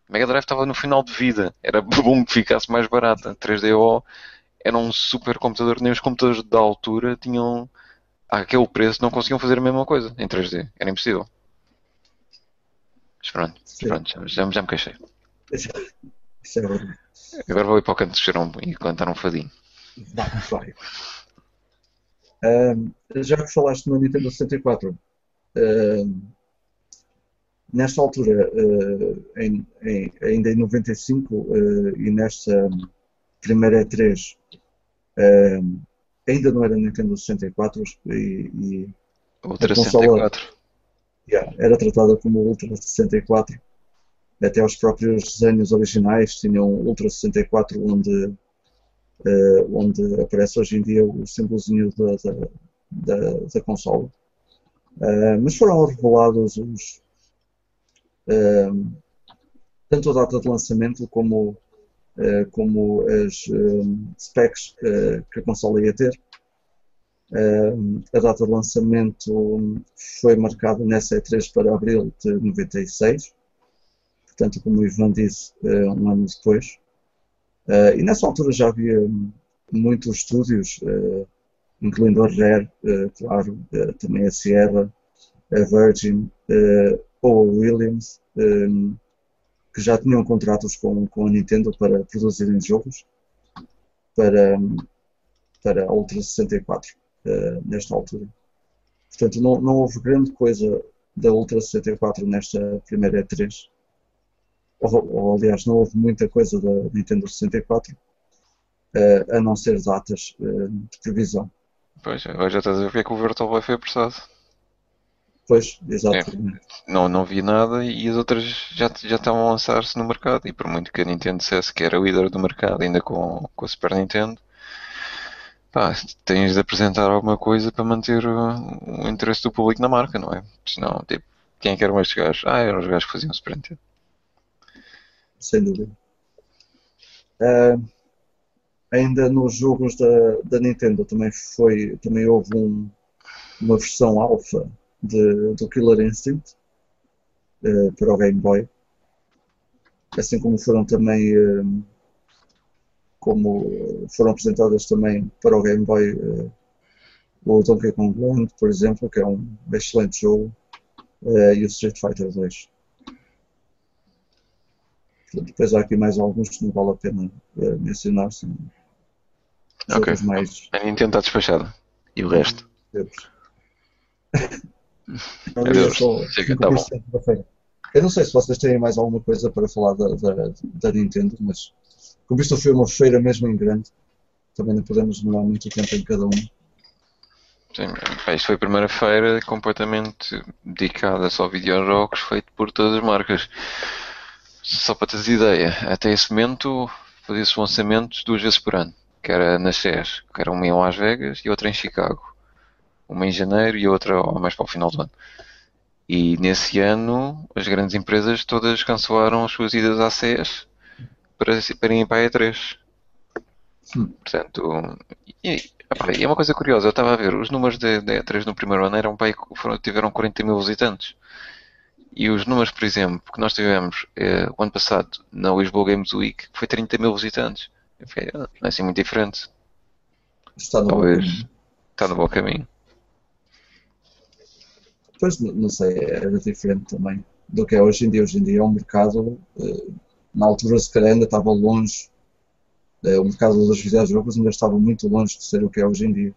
A Mega Drive estava no final de vida, era bom que ficasse mais barata. A 3DO era um super computador, nem os computadores da altura tinham aquele preço, não conseguiam fazer a mesma coisa em 3D, era impossível. Mas pronto, pronto já, já me queixei. Isso é verdade. Agora vou ir para o canto do cheiron e cantar um fadinho. Vai, vai. Um, já que falaste no Nintendo 64, um, nesta altura, uh, em, em, ainda em 95 uh, e nesta primeira E3, um, ainda não era Nintendo 64 e, e Ultra consola, 64. Yeah, era tratada como Ultra 64. Até os próprios desenhos originais tinham Ultra 64 onde uh, onde aparece hoje em dia o símbolozinho da, da, da, da consola. Uh, mas foram revelados os, uh, tanto a data de lançamento como, como as specs que a consola ia ter. a data de lançamento foi marcada nessa E3 para abril de 96, portanto, como o Ivan disse, um ano depois. E nessa altura já havia muitos estúdios, incluindo a Rare, claro, também a Sierra, a Virgin ou a Williams, que já tinham contratos com, com a Nintendo para produzirem jogos para, para a Ultra 64, nesta altura. Portanto, não, não houve grande coisa da Ultra 64 nesta primeira E3 ou, ou aliás, não houve muita coisa da Nintendo 64, uh, eh, a não ser datas uh, de previsão. Pois, agora já estás a ver que o Virtual Boy foi apressado. Pois, exatamente. É, não, não vi nada e as outras já, já estavam a lançar-se no mercado. E por muito que a Nintendo dissesse que era o líder do mercado, ainda com, com a Super Nintendo, pá, tens de apresentar alguma coisa para manter o, o interesse do público na marca, não é? Senão, tipo, quem é que eram estes gajos? Ah, eram os gajos que faziam Super Nintendo sem dúvida. Uh, ainda nos jogos da, da Nintendo também foi também houve um, uma versão alfa de, do Killer Instinct uh, para o Game Boy assim como foram também uh, como foram apresentadas também para o Game Boy o Donkey Kong Land por exemplo que é um excelente jogo e o Street Fighter 2 depois há aqui mais alguns que não vale a pena uh, mencionar. São ok. Mais... A Nintendo está despachada. E o resto? Deus. Adeus. Chega, tá bom. Eu não sei se vocês têm mais alguma coisa para falar da, da, da Nintendo, mas como isto foi uma feira mesmo em grande, também não podemos demorar muito tempo em cada uma. Sim, isto foi a primeira feira completamente dedicada só a videojogos, feito por todas as marcas. Só para teres ideia, até esse momento fazia-se lançamentos duas vezes por ano, que era nas SES, que era uma em Las Vegas e outra em Chicago. Uma em janeiro e outra mais para o final do ano. E nesse ano as grandes empresas todas cancelaram as suas idas à SES para, para ir para a E3. Hum. Portanto, e, e é uma coisa curiosa, eu estava a ver, os números da E3 no primeiro ano eram, foram, tiveram 40 mil visitantes. E os números, por exemplo, que nós tivemos eh, o ano passado na Lisboa Games Week, foi 30 mil visitantes. Fiquei, ah, não é assim muito diferente. Está no Talvez bom caminho. está no bom caminho. Pois, não sei, era diferente também do que é hoje em dia. Hoje em dia é um mercado, eh, na altura se calhar ainda estava longe, eh, o mercado dos videojogos ainda estava muito longe de ser o que é hoje em dia,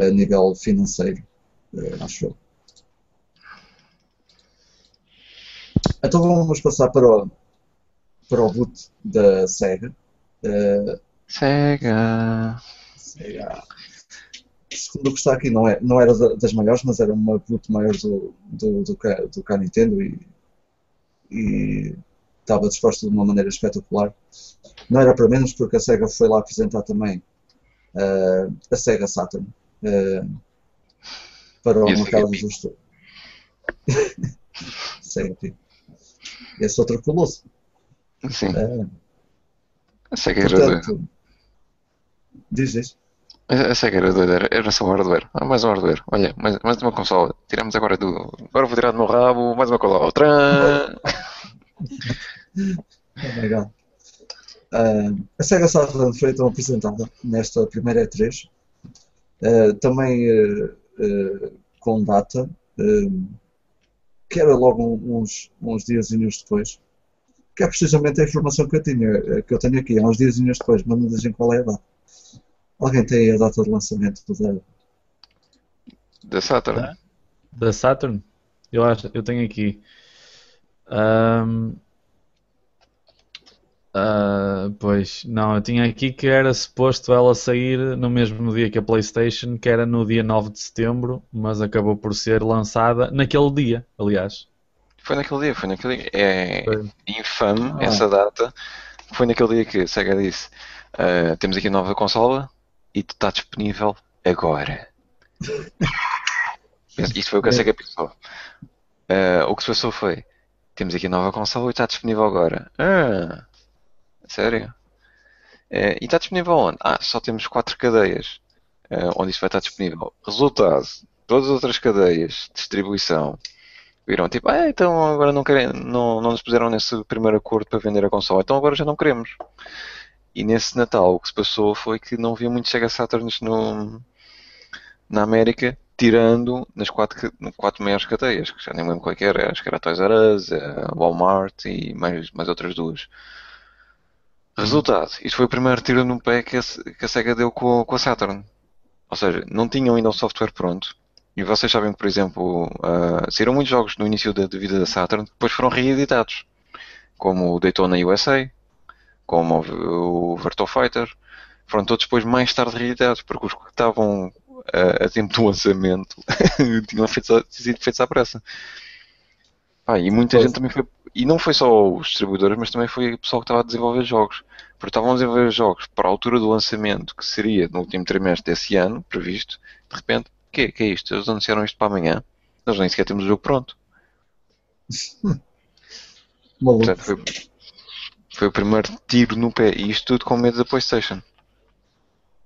a nível financeiro, eh, acho eu. Então vamos passar para o, para o boot da Sega. Sega. Sega. Segundo o que está aqui, não, é, não era das maiores, mas era uma boot maior do, do, do, do, do Nintendo e, e estava disposta de uma maneira espetacular. Não era para menos porque a Sega foi lá apresentar também uh, a Sega Saturn uh, para o mercado dos. Sega esse outro colosso. Sim. É. A SEGA era doida. Diz isso. A SEGA era doida, era, só hardware. Ah, mais um hardware. Olha, mais, mais uma consola. Tiramos agora do. Agora vou tirar do meu rabo, mais uma cola. Outra! é legal. Uh, a Sega Saturn foi então apresentada nesta primeira E3, uh, também uh, com data, que era logo uns, uns dias depois, que é precisamente a informação que eu, tinha, que eu tenho aqui, há uns dias depois, mas não dizem qual é a data. Alguém tem a data de lançamento da, da Saturn? Da, da Saturn? Eu, acho, eu tenho aqui. Um, Uh, pois, não, eu tinha aqui que era suposto ela sair no mesmo dia que a PlayStation, que era no dia 9 de setembro, mas acabou por ser lançada naquele dia, aliás. Foi naquele dia, foi naquele dia. É foi. infame ah. essa data. Foi naquele dia que a Sega disse: uh, temos aqui a nova consola e está disponível agora. Isto foi o que a Sega pensou. Uh, o que se passou foi: temos aqui a nova consola e está disponível agora. Ah, Sério? É, e está disponível onde? Ah, só temos quatro cadeias é, onde isto vai estar disponível. Resultado, todas as outras cadeias de distribuição viram tipo, ah, então agora não, querem, não, não nos puseram nesse primeiro acordo para vender a console, então agora já não queremos. E nesse Natal o que se passou foi que não havia muitos Sega Saturns no, na América, tirando nas quatro, quatro maiores cadeias, que já nem lembro qual é que era, acho que era a Toys R Us, a Walmart e mais, mais outras duas. Resultado, isto foi o primeiro tiro no pé que a, que a SEGA deu com, com, a Saturn. Ou seja, não tinham ainda o software pronto. E vocês sabem que, por exemplo, uh, saíram muitos jogos no início da, da vida da Saturn depois foram reeditados. Como o Daytona USA, como o, Virtua Fighter. Foram todos depois mais tarde reeditados, porque os que estavam uh, a tempo do lançamento tinham feito, sido feitos à pressa. Ah, e muita pois. gente também foi. E não foi só os distribuidores, mas também foi o pessoal que estava a desenvolver jogos. Porque estavam a desenvolver jogos para a altura do lançamento, que seria no último trimestre desse ano, previsto. De repente, o que, que é isto? Eles anunciaram isto para amanhã. Nós nem sequer temos o jogo pronto. Portanto, foi, foi o primeiro tiro no pé. E isto tudo com medo da PlayStation.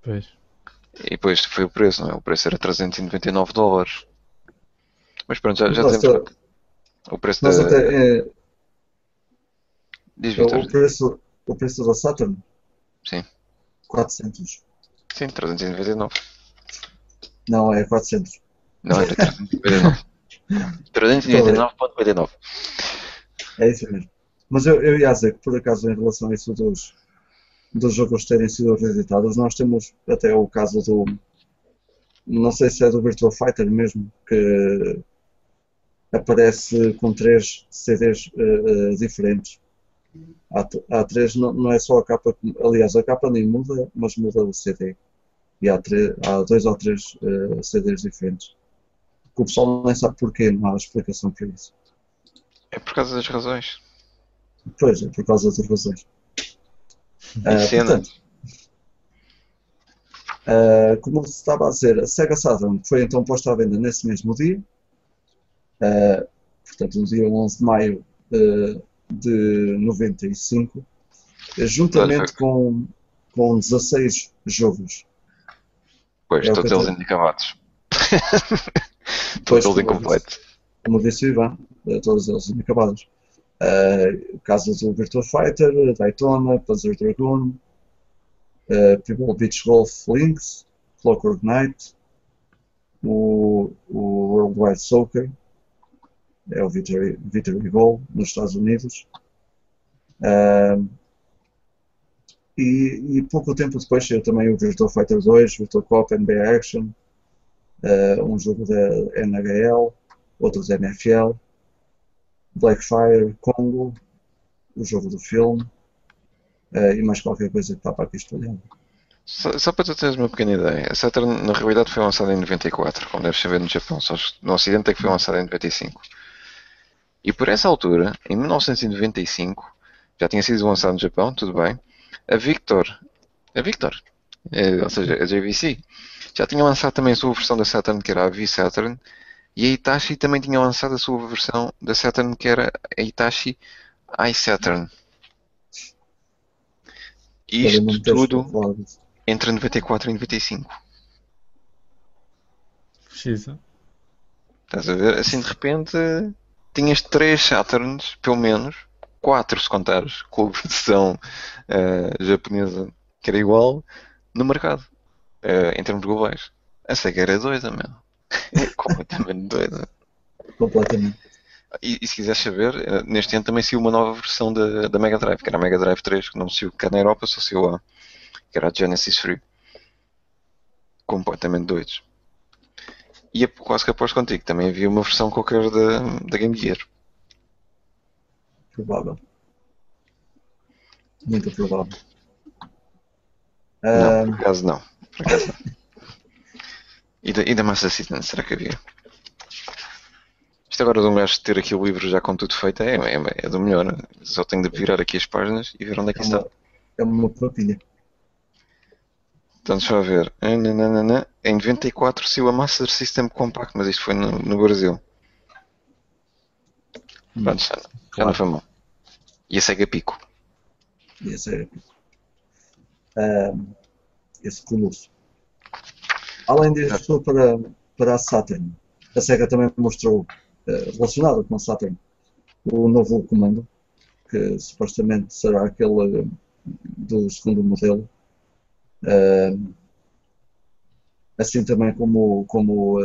Pois. E depois foi o preço, não é? O preço era 399 dólares. Mas pronto, já, já temos. O preço Nós da... até, é... Diz, Victor. O preço, o preço da Saturn? Sim. 400. Sim, 399. Não, é 400. Não, é 399. 399.99. É isso mesmo. Mas eu, eu ia dizer que, por acaso, em relação a isso dos, dos jogos terem sido reeditados, nós temos até o caso do. Não sei se é do Virtua Fighter mesmo, que aparece com três CDs uh, uh, diferentes. Há, há três, não, não, é só a capa, aliás, a capa nem muda, mas muda o CD. E há, três, há dois ou três uh, eh, CDs diferentes. O pessoal nem sabe porquê, não há explicação para isso. É por causa das razões. Pois, é por causa das razões. Uh, portanto, uh, como se estava a dizer, a Sega Saturn foi então posta à venda nesse mesmo dia uh, portanto, no dia 11 de maio uh, de 95, juntamente com, com 16 jogos. Pois, é todos eles indicados. todos eles incompletos. Como disse o Ivan, eh, todos eles inacabados. Uh, casos do Virtua Fighter, Daytona, Panzer Dragoon, uh, People Beach Golf Links, Clockwork Knight, o, o World Wide Soccer, é o Victory, Victory Ball nos Estados Unidos. Uh, e, e, pouco tempo depois saiu também o Virtua Fighter 2, Virtua Cop NBA Action, uh, um jogo da NHL, outro da NFL, Blackfire, Congo, o jogo do filme uh, e mais qualquer coisa que está para aqui espalhado. Só, só, para tu teres uma pequena ideia, a Saturn na realidade foi lançada em 94, como deves saber no Japão, só no Ocidente é que foi lançada em 95. E por essa altura, em 1995, já tinha sido lançado no Japão, tudo bem, a Victor, a Victor, é, ou seja, a JVC, já tinha lançado também a sua versão da Saturn, que era a V-Saturn, e a Hitachi também tinha lançado a sua versão da Saturn, que era a Hitachi iSaturn. Isto tudo entre 94 e 95. Precisa. Estás a ver? Assim de repente tinhas três Saturns, pelo menos, 4, se contares com a versão uh, japonesa, que era igual, no mercado, uh, em termos globais. A Sega era doida, meu. É completamente doida. Completamente. E, e, se quiseres saber, uh, neste ano também saiu uma nova versão da, da Mega Drive, que era a Mega Drive 3, que não saiu cá na Europa, só saiu lá, que era a Genesis Free. Completamente doidos. E quase que aposto contigo, também havia uma versão qualquer da, da Game Gear. Provável. Muito provável. Não, por acaso não. Por acaso não. e, da, e da será que havia? Isto agora de um gajo ter aqui o livro já com tudo feito é, é, é do melhor. Só tenho de virar aqui as páginas e ver onde é que é está. Uma, é uma papilha. Então deixa eu ver. Em 94 saiu a Master System Compact, mas isto foi no, no Brasil. Hum, Pronto, já, já não foi mal. E a Sega Pico. E a Sega Pico. Um, esse colosso. Além disso, para, para a Saturn, a Sega também mostrou, uh, relacionado com a Saturn, o novo comando, que supostamente será aquele do segundo modelo, Uh, assim também como, como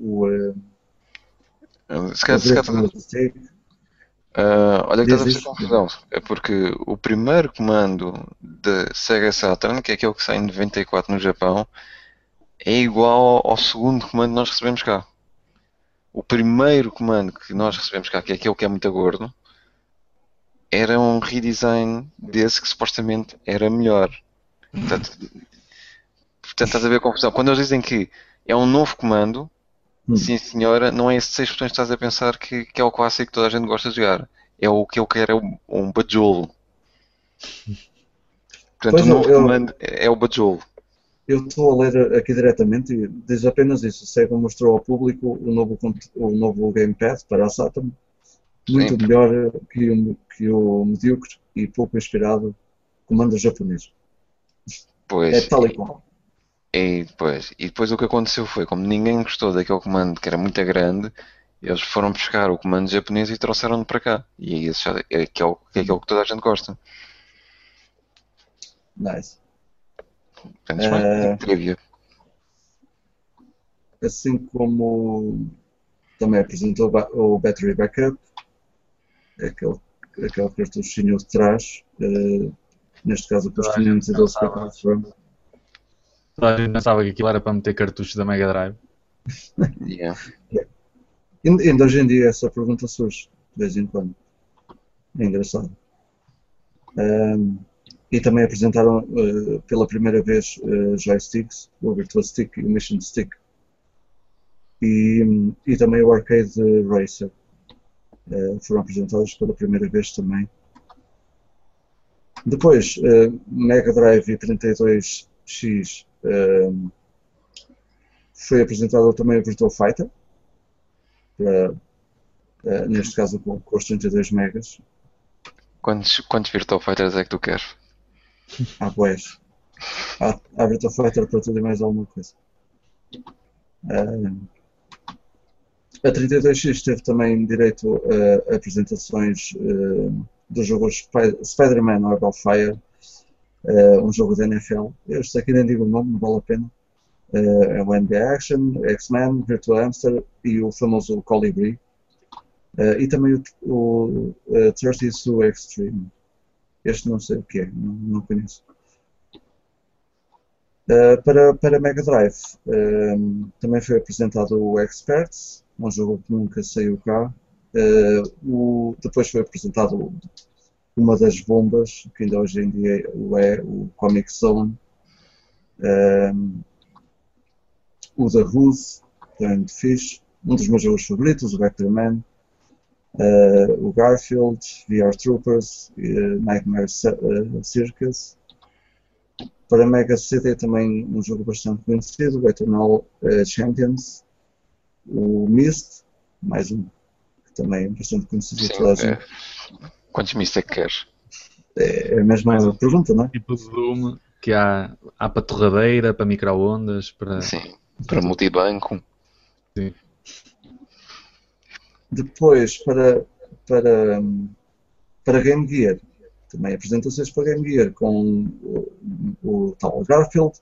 o. Se calhar, se calhar, uh, olha que estás a fazer confusão. É porque o primeiro comando de Sega Saturn, que é aquele que sai em 94 no Japão, é igual ao segundo comando que nós recebemos cá. O primeiro comando que nós recebemos cá, que é aquele que é muito gordo, era um redesign desse que supostamente era melhor. Portanto, portanto, estás a ver a confusão. Quando eles dizem que é um novo comando, hum. sim senhora, não é esses seis botões que estás a pensar que, que é o clássico que toda a gente gosta de jogar. É o que eu quero, é um, um bajolo. Portanto, pois o novo eu, comando é o bajolo. Eu estou a ler aqui diretamente e diz apenas isso. Sega mostrou ao público o novo, o novo Gamepad para a Saturn, muito Sim. melhor que o, que o medíocre e pouco inspirado comando japonês. Pois. É tal e qual. E depois, e depois o que aconteceu foi, como ninguém gostou daquele comando que era muito grande, eles foram buscar o comando japonês e trouxeram-no para cá. E já, é, que é, o, que é aquele que toda a gente gosta. Nice. Portanto, uh, trivia. Assim como também apresentou o Battery Backup, aquele, aquele cartuchinho de trás, uh, neste caso o posto 512 para Toda a gente pensava que aquilo era para meter cartuchos da Mega Drive. yeah. Ainda hoje em dia essa pergunta surge, de vez em quando. É engraçado. Um, e também apresentaram uh, pela primeira vez uh, joysticks, o Virtual Stick e o Mission Stick. E, e também o Arcade Racer. Uh, foram apresentados pela primeira vez também. Depois, Mega Drive e 32X Uh, foi apresentado também o Virtual Fighter, neste caso com, com os 32 megas. Quantos, quantos Virtual Fighters é que tu queres? Ah, pois. Há, há Fighter para tudo e mais alguma coisa. Uh, a 32X teve também direito a apresentações uh, do jogo Spider-Man Web Fire uh, um jogo da NFL. Este aqui nem digo o nome, não vale a pena. Uh, é o NBA Action, X-Men, Virtual Hamster e o famoso Colibri. Uh, e também o, o uh, 32 Extreme. Este não sei o que é, não, não conheço. Uh, para, para Mega Drive também foi apresentado o Experts, um jogo que nunca saiu cá. Uh, o, depois foi apresentado uma das bombas, que ainda hoje em dia é, o Comic Zone, um, o The Who's, Giant Fish, um dos meus jogos favoritos, o Vectorman, uh, o Garfield, VR Troopers, uh, Nightmare uh, Circus. Para Mega CD também um jogo bastante conhecido, o Eternal uh, Champions, o Myst, mais um que também é bastante conhecido. Sim, é. Quantos Myst é que queres? É, é a mesma pergunta, não é? Tipo de Doom, que há, há para torradeira, para microondas, para. Sim, para multibanco. Sim. Depois, para, para, para Game Gear, também apresentações para Game Gear com o, o tal Garfield,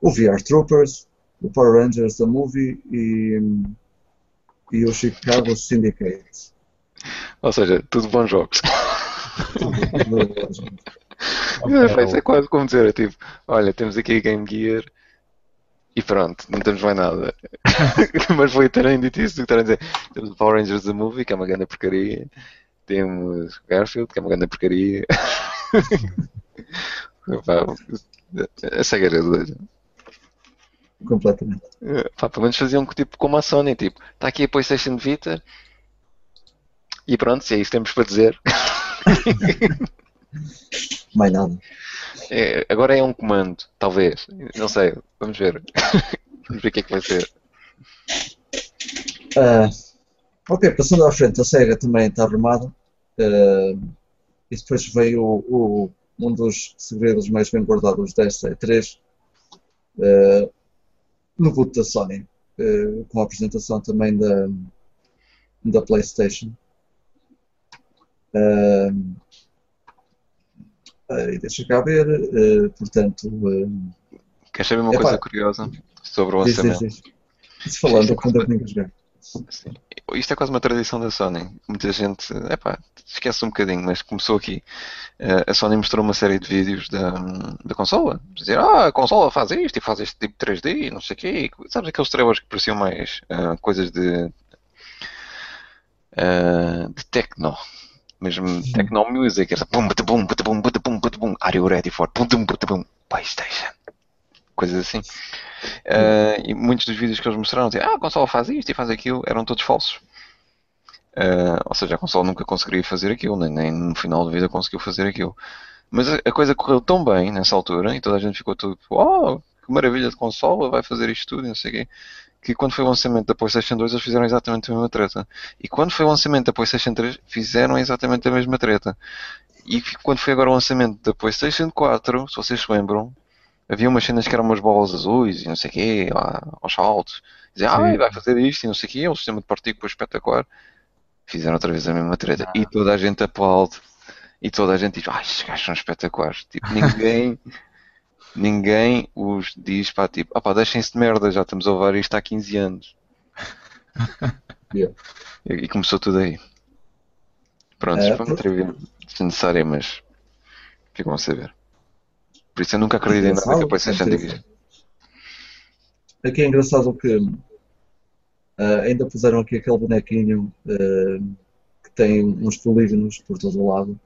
o VR Troopers, o Power Rangers The Movie e, e o Chicago Syndicate. Ou seja, tudo bons jogos. okay, isso é quase como dizer, é tipo, olha, temos aqui a Game Gear e pronto, não temos mais nada. Mas foi literalmente isso que estar a dizer. Temos o Power Rangers The Movie, que é uma grande porcaria. Temos Garfield, que é uma grande porcaria. Essa é a. Completamente. Pelo menos faziam tipo como a Sony, tipo, está aqui a PlayStation Vita e pronto, se é isso que temos para dizer. Mais nada. É, agora é um comando, talvez. Não sei, vamos ver. vamos ver o que é que vai ser. Uh, ok, passando à frente, a SEGA também está arrumada. Uh, e depois veio o, o, um dos segredos mais bem guardados desta E3, uh, no boot da Sony, uh, com a apresentação também da, da PlayStation. Uh, uh, deixa cá ver, uh, portanto. Uh, Queres saber uma coisa curiosa sobre o lançamento? Diz, diz, diz. falando, quando é que jogar. Sim. Isto é quase uma tradição da Sony. Muita gente, epá, esquece um bocadinho, mas começou aqui. Uh, a Sony mostrou uma série de vídeos da, da consola. Dizer, ah, a consola faz isto e faz este tipo de 3D e não sei o quê. Sabes aqueles trailers que pareciam mais uh, coisas de, uh, de techno. Mesmo techno music. Era bum, bum, bum, bum, bum, bum, Are you ready for bum, bum, bum, PlayStation? Coisas assim. Uh, e muitos dos vídeos que eles mostraram diziam, ah, a consola faz isto e faz aquilo, eram todos falsos. Uh, ou seja, a consola nunca conseguiria fazer aquilo, nem, nem, no final da vida conseguiu fazer aquilo. Mas a, a, coisa correu tão bem nessa altura e toda a gente ficou tudo, oh, que maravilha de consola, vai fazer isto tudo, não sei o quê. Que quando foi o lançamento da PlayStation 2 eles fizeram exatamente a mesma treta. E quando foi o lançamento da PlayStation 3 fizeram exatamente a mesma treta. E quando foi agora o lançamento da PlayStation 4, se vocês se lembram, havia umas cenas que eram umas bolas azuis e não sei o quê, aos saltos. Diziam, ah, vai fazer isto e não sei o quê, é um sistema de partículas espetacular. Fizeram outra vez a mesma treta. Ah. E toda a gente aplaude. E toda a gente diz, ah, estes gajos são espetaculares. Tipo, ninguém, ninguém os diz, pá, tipo, ah pá, deixem-se de merda, já estamos a levar isto há 15 anos. yeah. e, e, começou tudo aí. Pronto, é, foi uma trivia desnecessária, mas ficam a saber. Por isso eu nunca acreditei em nada que a PlayStation diga. Aqui é engraçado que uh, ainda puseram aqui aquele bonequinho uh, que tem uns polígonos por todo o lado.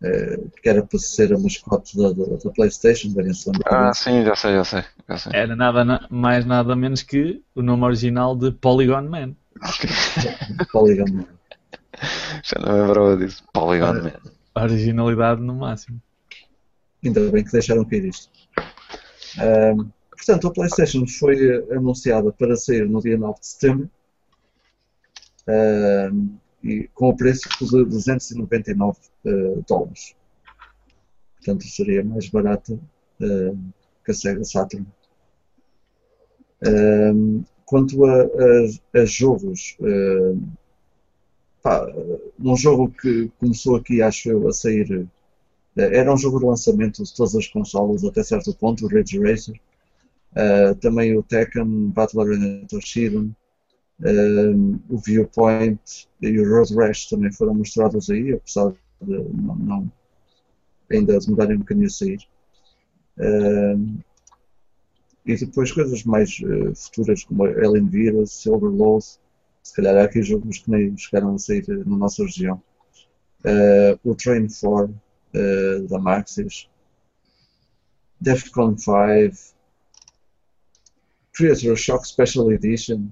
Uh, que era para ser a mascote da, da, da PlayStation, variação Ah, sim, já sei, já sei, já sei. Era nada mais nada menos que o nome original de Polygon Man. Polygon Man. Já não lembrava disso. Polygon Man. Originalidade no máximo. Ainda bem que deixaram cair isto. Um, portanto, a PlayStation foi anunciada para sair no dia 9 de setembro um, e com o preço de 299 uh, dólares. Portanto, seria mais barata uh, que a Sega Saturn. Um, quanto a, a, a jogos, uh, pá, um jogo que começou aqui, acho eu, a sair era um jogo de lançamento de todas as consolas até certo ponto, o Ridge Racer. Uh, também o Tekken, Battle Arena Toshiden, uh, o Viewpoint e o Road Rash também foram mostrados aí, apesar de não, não ainda demorarem um bocadinho a sair. Uh, e depois coisas mais uh, futuras como Alien Virus, Silver Load, se calhar há aqui jogos que nem chegaram a sair na nossa região. Uh, o Train 4 uh, da Maxis, Defcon 5, Creator Shock Special Edition.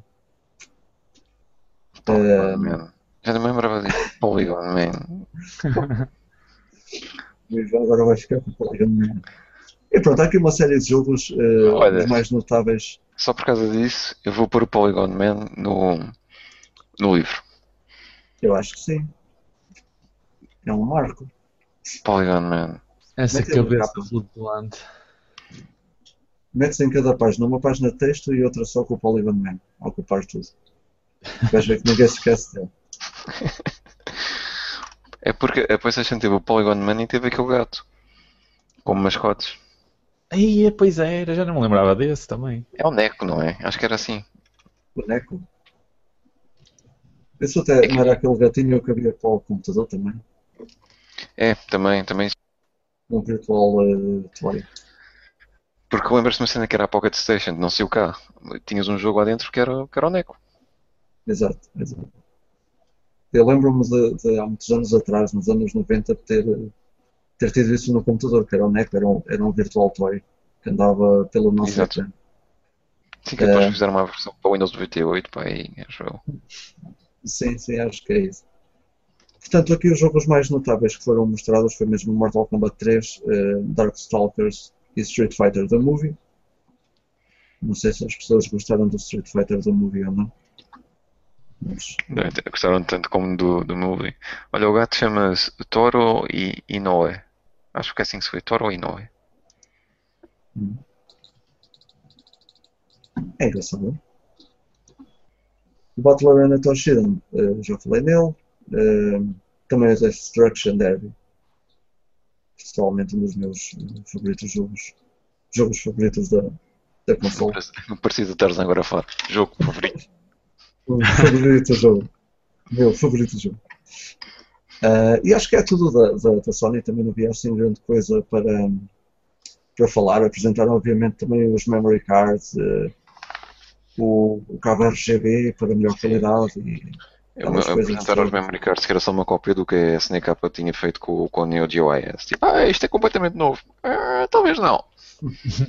Polygon Man. Já não me lembrava disso. Polygon Man. Agora vai ficar com Polygon Man. E pronto, há aqui uma série de jogos uh, Olha, mais notáveis. Só por causa disso, eu vou pôr o Polygon Man no, no livro. Eu acho que sim. É um marco. Polygon Man. Essa Mete cabeça flutuante. Mete-se em cada página, uma página de texto e outra só com o Polygon Man. A ocupar tudo. Vais ver que ninguém se esquece dele. É porque a PlayStation teve o Polygon Man e teve aquele gato. Como mascotes. Aí, pois era, já não me lembrava desse também. É o Neco, não é? Acho que era assim. Boneco. Isso até não era aquele gatinho que havia para o computador também. É, também, também. Um virtual uh, toy. Porque lembras-te uma cena que era a Pocket Station, não sei o cá. Tinhas um jogo lá dentro que era, que era o Neco. Exato, exato. Eu lembro-me de, de, há muitos anos atrás, nos anos 90, ter, ter tido isso no computador, que era o NEC, era um, era um virtual toy que andava pelo nosso Exato. ecrã. Sim, que depois É. fizeram uma versão para o Windows 98, pá, aí, acho eu. Sim, sim, acho que é isso. Portanto, aqui os jogos mais notáveis que foram mostrados foi mesmo Mortal Kombat 3, eh, Darkstalkers e Street Fighter The Movie. Não sei se as pessoas gostaram do Street Fighter The Movie ou não. Gostaram tanto como do, do movie. Olha, o gato chama-se Toro e Inoue. Acho que é assim que se foi, Toro Inoue. hum. É engraçado. O Battle Arena Toshidan, eh, já falei nele. Eh, também o Destruction Derby. Pessoalmente um dos meus eh, favoritos jogos. Jogos favoritos da, da console. Parecido estar agora a falar. Jogo favorito. O favorito jogo. Meu favorito jogo. Ah, e acho que é tudo da, da, da Sony, também não havia assim grande coisa para, para falar. Apresentaram, obviamente, também os memory cards, eh, o, o cabo RGB para melhor qualidade. E, Eu, os todas. memory cards que era só uma cópia do que a SNK tinha feito com, com o Neo Geo IS. Tipo, ah, isto é completamente novo. Ah, talvez não.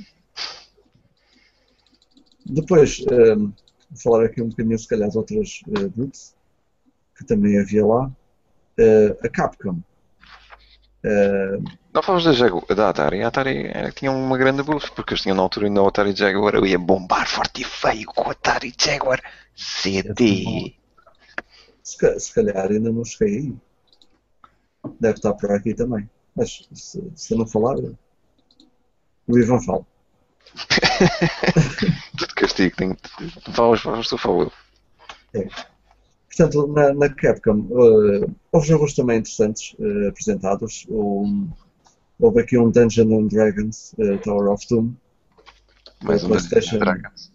depois, falar aqui um bocadinho, se calhar, de outras uh, que também havia lá. Eh, a Capcom. Não falamos da, Jagu da Atari. A Atari tinha uma grande boost, porque eles tinham na altura ainda o Atari Jaguar. Eu ia bombar forte e feio com o Atari Jaguar CD. Se, ca- se calhar ainda não cheguei aí. Deve estar por aqui também. Mas se, se eu não falar, o Ivan fala. Castigo. Tenho... Falas, falas, tu falo eu. Portanto, na, na Capcom, eh, houve jogos também interessantes eh, apresentados. Um, houve aqui um Dungeon and Dragons eh, Tower of Doom. Mais um PlayStation. Dragons.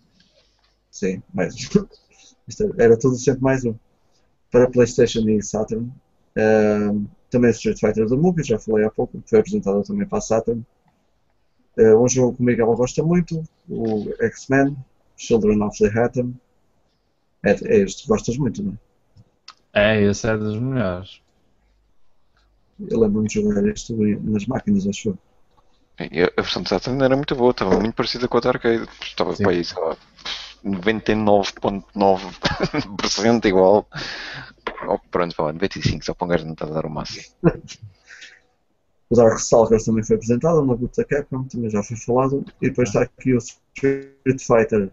Sim, mais um. Era tudo sempre mais um. Para PlayStation e Saturn. Ehm, também Street Fighter The Movie, já falei há pouco, que foi apresentado também para a Saturn. Eh, um jogo que o Miguel gosta muito, o X-Men, Children of the Atom. É, é este que gostas muito, não é? É, esse é dos melhores. Eu lembro-me de jogar isto nas máquinas, acho eu. A versão de Saturn era muito boa, estava muito parecida com a da arcade. Estava Sim. para aí, sei lá, 99.9% igual. Oh, pronto, vá lá, 95, só para um gajo não estar a dar o máximo. O Darkstalkers também foi apresentado na Boot da Capcom, também já foi falado. E depois está aqui o Street Fighter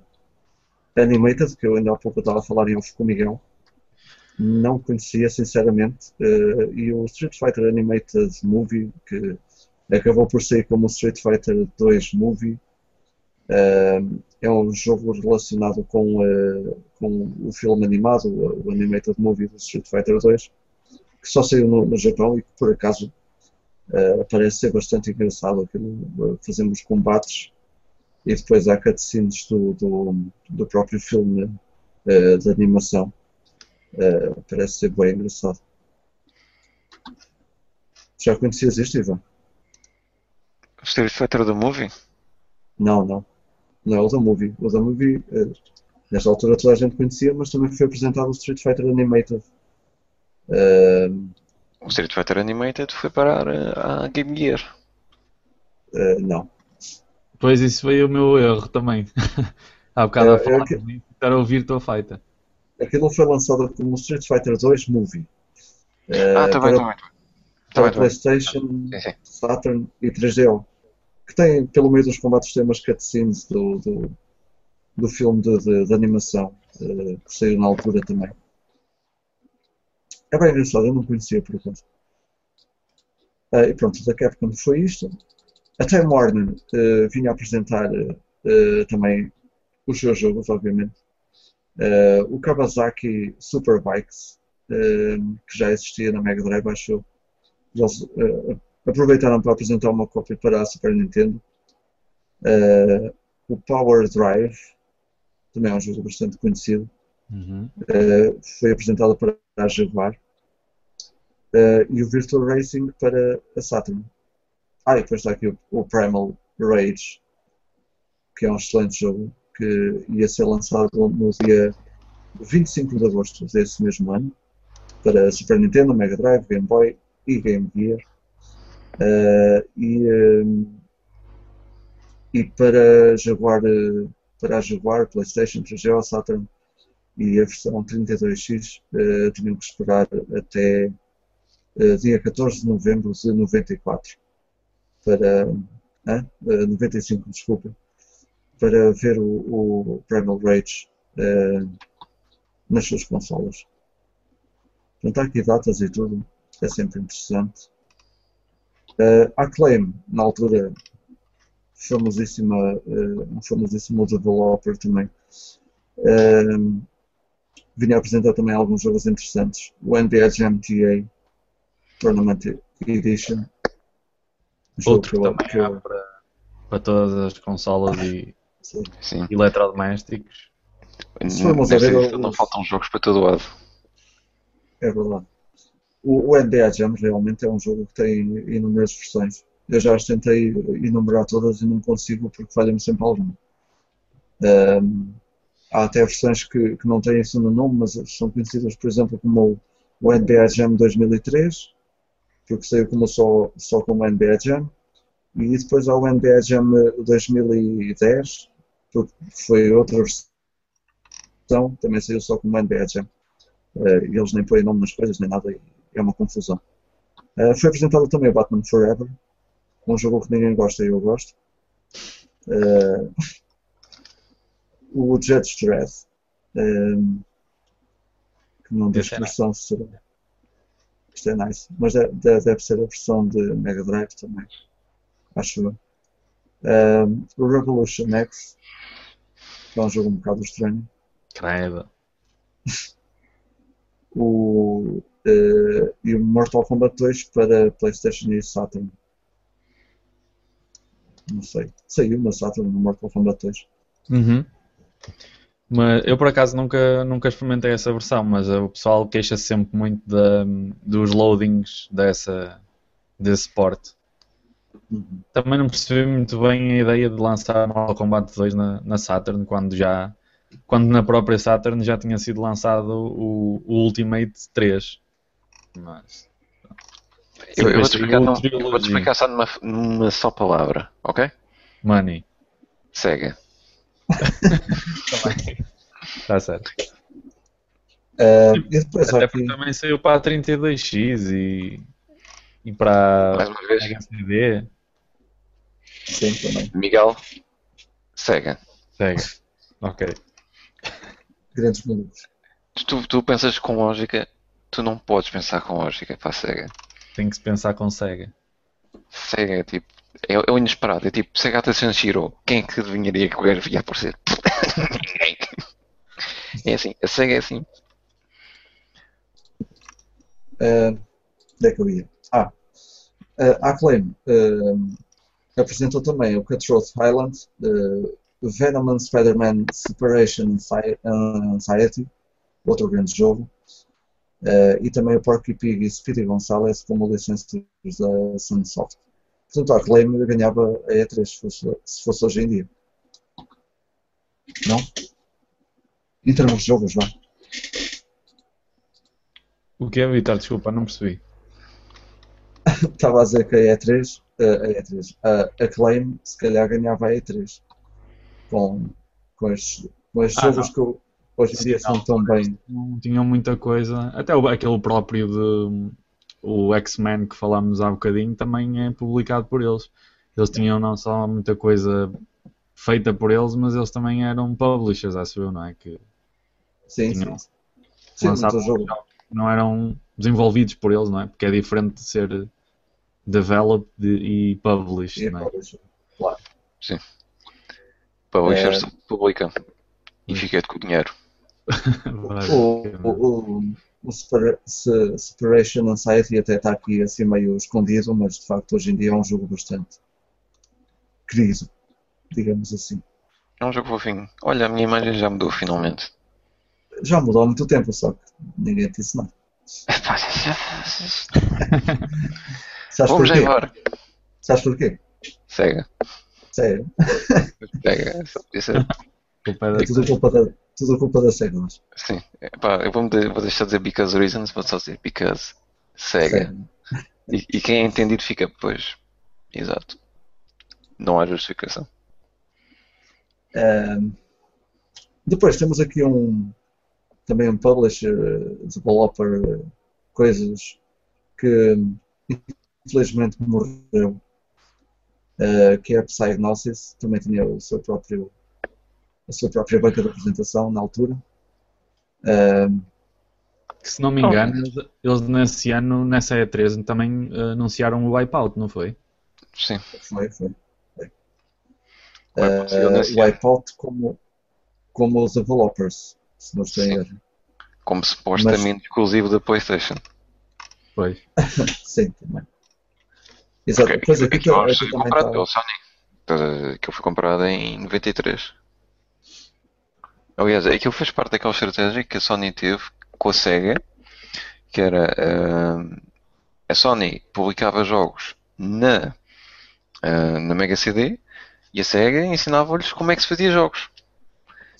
Animated, que eu ainda há pouco estava a falar em off com o Miguel. Não conhecia, sinceramente. eh, e o Street Fighter Animated Movie, que acabou por sair como Street Fighter 2 Movie, eh, é um jogo relacionado com, eh, com o filme animado, o, Animated Movie do Street Fighter 2, que só saiu no, no Japão e que por acaso Uh, parece ser bastante engraçado aquilo. uh, fazemos combates e depois há cutscenes do, do, do próprio filme uh, de animação. Uh, parece ser bem engraçado. Já conhecias isto, Ivan? Street Fighter do Movie? Não, não. Não é o da Movie. O da Movie, uh, nesta altura toda a gente conhecia, mas também foi apresentado o Street Fighter Animated. Uh, O Street Fighter Animated foi parar à Game Gear. não. Pois isso foi o meu erro também. Há bocado É, a falar é que- de estar a ouvir tua feita. Aquilo foi lançado como Street Fighter 2 Movie. Uh, Ah, está bem, para- está bem. Tá para bem, tá bem. PlayStation, Sim, sim. Saturn e 3DO. Que tem, pelo meio dos combates, tem umas cutscenes do, do, do filme de, de- de animação eh, que saiu na altura também. É bem engraçado, eu não conhecia por acaso. Ah, e pronto, da Capcom foi isto. A Time Warner eh, vinha apresentar eh, também os seus jogos, obviamente. Eh, o Kawasaki Superbikes, que já existia na Mega Drive, acho eu eles uh, aproveitaram para apresentar uma cópia para a Super Nintendo. Uh, o Power Drive, também é um jogo bastante conhecido, uhum. uh, foi apresentado para a Jaguar. e o Virtual Racing para a Saturn. Ah, e depois está aqui o, o Primal Rage, que é um excelente jogo, que ia ser lançado no dia 25 de agosto desse mesmo ano para Super Nintendo, Mega Drive, Game Boy e Game Gear. Uh, e, uh, e para Jaguar, para a Jaguar, PlayStation, 3GO, Saturn e a versão 32X uh, tinham que esperar até uh, dia 14 de novembro de 94 para uh, 95, desculpa para ver o, o Primal Rage nas suas consolas. Portanto, há aqui datas e tudo, é sempre interessante. Uh, Acclaim, na altura, famosíssima, uh, um famosíssimo developer também, uh, vinha apresentar também alguns jogos interessantes. O NBA Jam Tournament Edition. Outro também que eu... para, para todas as consolas e Sim. eletrodomésticos. A ver, não faltam jogos para todo lado. É verdade. O, o NBA Jam realmente é um jogo que tem inúmeras versões. Eu já as tentei enumerar todas e não consigo porque falha-me sempre alguma. Um, há até versões que, que não têm esse nome, mas são conhecidas, por exemplo, como o, o NBA Jam 2003, porque saiu como só, só como NBA Jam. E depois há o NBA Jam 2010, porque foi outra versão, também saiu só como NBA Jam. Uh, eles nem põem nome nas coisas, nem nada, é uma confusão. Uh, foi apresentado também o Batman Forever, um jogo que ninguém gosta e eu gosto. Uh, o Judge Dredd, que não diz que versão será. Isto é nice, mas deve, deve ser a versão de Mega Drive também, acho eu. Um, o Revolution X, que é um jogo um bocado estranho. Credo. o, uh, e o Mortal Kombat 2 para PlayStation e Saturn. Não sei. Saiu na Saturn no Mortal Kombat 2. Uhum. Mas eu por acaso nunca, nunca experimentei essa versão, mas o pessoal queixa-se sempre muito da, dos loadings dessa, desse porte. Uhum. Também não percebi muito bem a ideia de lançar Mortal Kombat 2 na, na Saturn quando já quando na própria Saturn já tinha sido lançado o, o Ultimate 3. Mas. Eu, eu vou-te explicar, não, vou explicar só numa, numa só palavra, ok? Money. Sega. Está certo. Uh, Até porque também saiu para a 32X e, e para Mais uma vez. HCD. Sim, também. Miguel, Sega. Sega. Ok grandes minutos. Tu, tu pensas com lógica, tu não podes pensar com lógica para a SEGA. Tem que se pensar com SEGA. SEGA é tipo. É, é o inesperado, é tipo Segata Sanshiro. Quem é que adivinharia que o gajo ia aparecer? Ninguém. é assim, a SEGA é assim. Uh, onde é que eu ia? Ah, uh, a Acclaim uh, apresentou também o Cutthroat Highland, uh, Venom and Spider-Man Separation Anxiety, outro grande jogo, uh, e também o Porky Pig e Speedy Gonzales como licenças da Sunsoft. Portanto, a Acclaim ganhava a E3 se fosse, se fosse hoje em dia. Não? Em termos de jogos, vá. O que é, Vitor? Desculpa, não percebi. Estava a dizer que a E3, eh, a E3, a Acclaim se calhar ganhava a E3 com, com estes, com estes ah, jogos não. que hoje em dia são tão bem. Não tinham muita coisa. Até aquele próprio de o X-Men que falámos há bocadinho também é publicado por eles. Eles tinham não só muita coisa feita por eles, mas eles também eram publishers, acho eu, não é? Que sim, tinham, sim. sim jogo. não eram desenvolvidos por eles, não é? Porque é diferente de ser developed e published, e não é? Published. Claro. Sim. Publisher é... publica e fica com o dinheiro. o, o, o Separation Anxiety até está aqui assim meio escondido, mas de facto hoje em dia é um jogo bastante querido, digamos assim. É um jogo fofinho. Olha, a minha imagem já mudou finalmente. Já mudou há muito tempo, só que ninguém te disse nada. Sabes Vamos porquê? embora. Sabes porquê? Sega. Sério. Sega. Isso é- Culpa é da- Tudo culpa da, tudo culpa da SEGA, mas. Sim. Epá, eu vou, vou deixar de dizer because reasons, vou só dizer because Sega. E, e quem é entendido fica, pois. Exato. Não há justificação. Ahm, depois temos aqui um também um publisher, eh, developer, eh, coisas que infelizmente morreu, eh, que é a Psygnosis, também tinha o seu próprio a sua própria banca de apresentação na altura. Ahm, Que, se não me engano, eles- eles nesse ano, nessa E3, também eh, anunciaram o Wipeout, não foi? Sim. foi, foi. saiu Ah, nesse ano. Wipeout como, como os developers, se não estou erro. Como supostamente exclusivo da PlayStation. Foi. Sim, também. Exato. Porque Pois aqui, aquilo aqui foi também comprado está. pelo Sony. Aquilo foi comprado em 93. Aliás, aquilo fez parte daquela estratégia que a Sony teve com a Sega, que era ah, a Sony publicava jogos na, ah, na Mega CD e a Sega ensinava-lhes como é que se fazia jogos.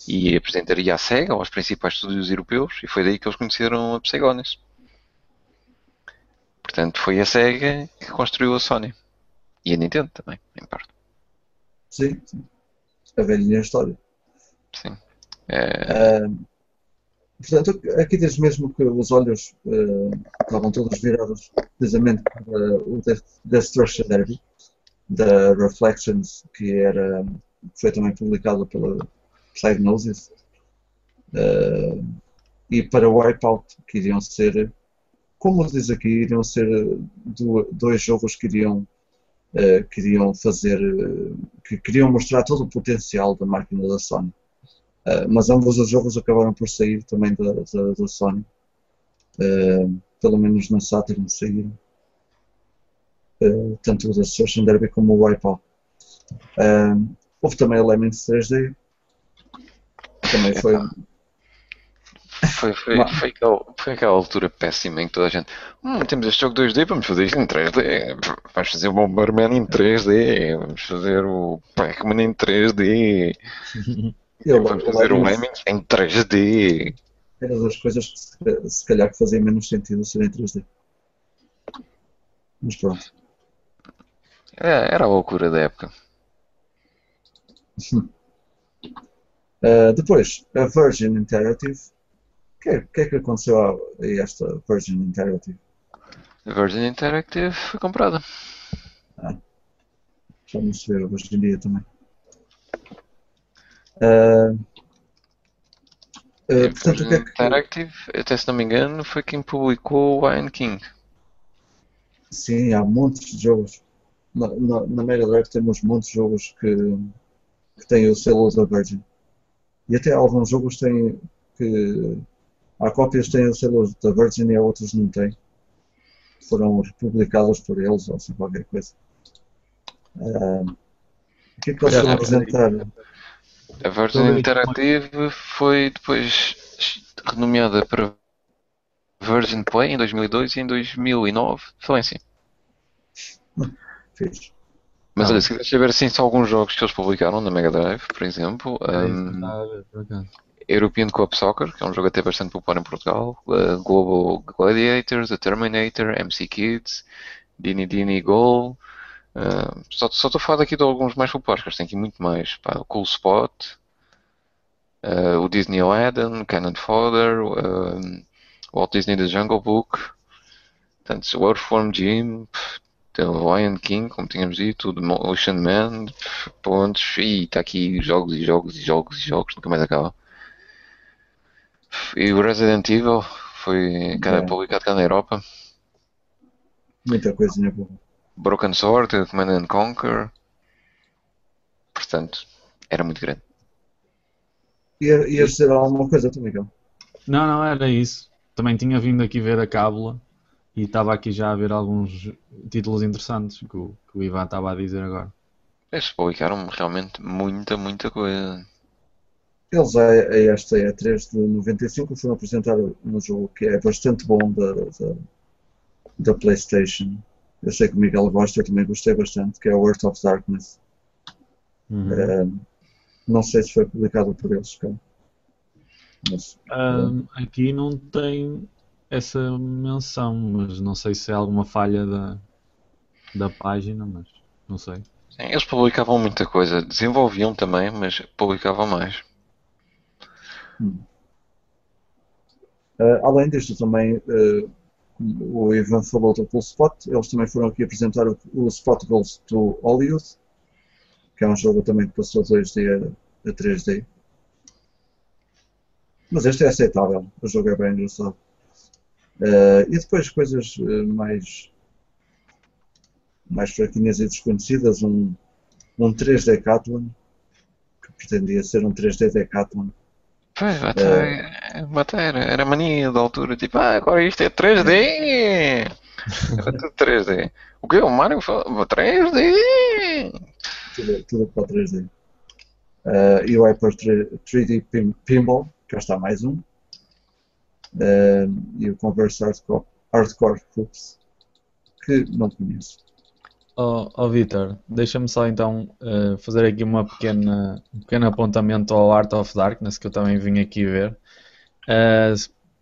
E apresentaria a Sega aos principais estúdios europeus e foi daí que eles conheceram a Psygonics. Portanto, foi a Sega que construiu a Sony. E a Nintendo também, em parte. Sim, sim. A velhinha história. Sim. É, Ah, portanto, aqui diz mesmo que os olhos ah, estavam todos virados precisamente para o Destruction Derby da Reflections, que era, foi também publicado pela Psygnosis, ah, e para Wipeout, que iriam ser, como diz aqui, iriam ser do- dois jogos que iriam eh, queriam fazer, eh, que queriam mostrar todo o potencial da máquina da Sony. Eh, mas ambos os jogos acabaram por sair também da, da, da Sony. Eh, pelo menos na Saturn saíram. Eh, tanto o Destruction Derby como o Wipeout. Eh, houve também o Lemmings 3D. Também foi. foi, foi, Mas- foi, aquela, foi aquela altura péssima em que toda a gente. Hum, temos este jogo 2D, vamos fazer isto em 3D. Vamos fazer o Bomberman em 3D. Vamos fazer o Pac-Man em 3D. Eu, Vamos fazer o Lemmings em 3D. Era das coisas que se, se calhar que fazia menos sentido ser em 3D. Mas pronto. É, era a loucura da época. Uh, depois, a Virgin Interactive. O que, é- que é que aconteceu a, a esta Virgin Interactive? A Virgin Interactive foi comprada. Já não se vê hoje em dia também. Uh, uh, portanto, o que é que. Interactive, até se não me engano, foi quem publicou o Iron King. Sim, há muitos de jogos. Na, na, na Mega Drive temos muitos jogos que, que têm o selo da Virgin. E até alguns jogos têm que. Há cópias que têm o selo da Virgin e há outros que não têm. Foram republicados por eles ou assim qualquer coisa. Ah, o que é que é. apresentar? A Virgin Interactive foi depois renomeada para Virgin Play em 2002 e em 2009 falência. Fiz. Mas Ah. olha, se quiseres saber assim só alguns jogos que eles publicaram na Mega Drive, por exemplo, É um, por acaso. European Co-op Soccer, que é um jogo até bastante popular em Portugal, uh, Global Gladiators, The Terminator, MC Kids, Dini Dini Goal. Uh, só estou a falar aqui de alguns mais populares, que eles têm aqui muito mais. Pá, o Cool Spot, uh, o Disney Aladdin, Cannon Fodder, um, o Walt Disney The Jungle Book, portanto, o Earthworm Jim, tem o Lion King, como tínhamos dito, The Ocean Man, pff, pontos, e está aqui jogos e jogos e jogos e jogos, nunca mais acaba. E o Resident Evil foi cara, É. publicado cá na Europa. Muita coisinha boa. Broken Sword, Command and Conquer. Portanto, era muito grande. Ia, ias dizer alguma coisa, tu, Miguel? Não, não, era isso. também tinha vindo aqui ver a cábula e estava aqui já a ver alguns títulos interessantes que o, que o Ivan estava a dizer agora. Eles publicaram realmente muita, muita coisa. Eles, a, a esta E3 de 95, foram apresentar um jogo que é bastante bom da, da, da PlayStation. Eu sei que o Miguel gosta, eu também gostei bastante, que é o Earth of Darkness. Uhum. não sei se foi publicado por eles, cara. Mas, Um, aqui não tem essa menção, mas não sei se é alguma falha da, da página, mas não sei. Sim, eles publicavam muita coisa. Desenvolviam também, mas publicavam mais. Uh, além disto, também, uh, o Ivan falou do Cool Spot, eles também foram aqui apresentar o, o Spot Goes to Hollywood, que é um jogo também que passou 2D a, a 3D. Mas este é aceitável, o jogo é bem engraçado. Uh, e depois coisas uh, mais mais fraquinhas e desconhecidas, um, um 3D Decathlon, que pretendia ser um 3D Decathlon. Pois, até, até era, era mania da altura, tipo, ah, agora isto é 3D! Era tudo 3D. O que? O Mario falou 3D! Tudo, tudo para o 3D. Uh, e o Hyper 3D Pin, Pinball, cá está mais um. Uh, e o Converse Hardcore, Hardcore Hoops, que não conheço. Oh, oh Vitor, deixa-me só então uh, fazer aqui uma pequena, um pequeno apontamento ao Art of Darkness que eu também vim aqui ver. Uh,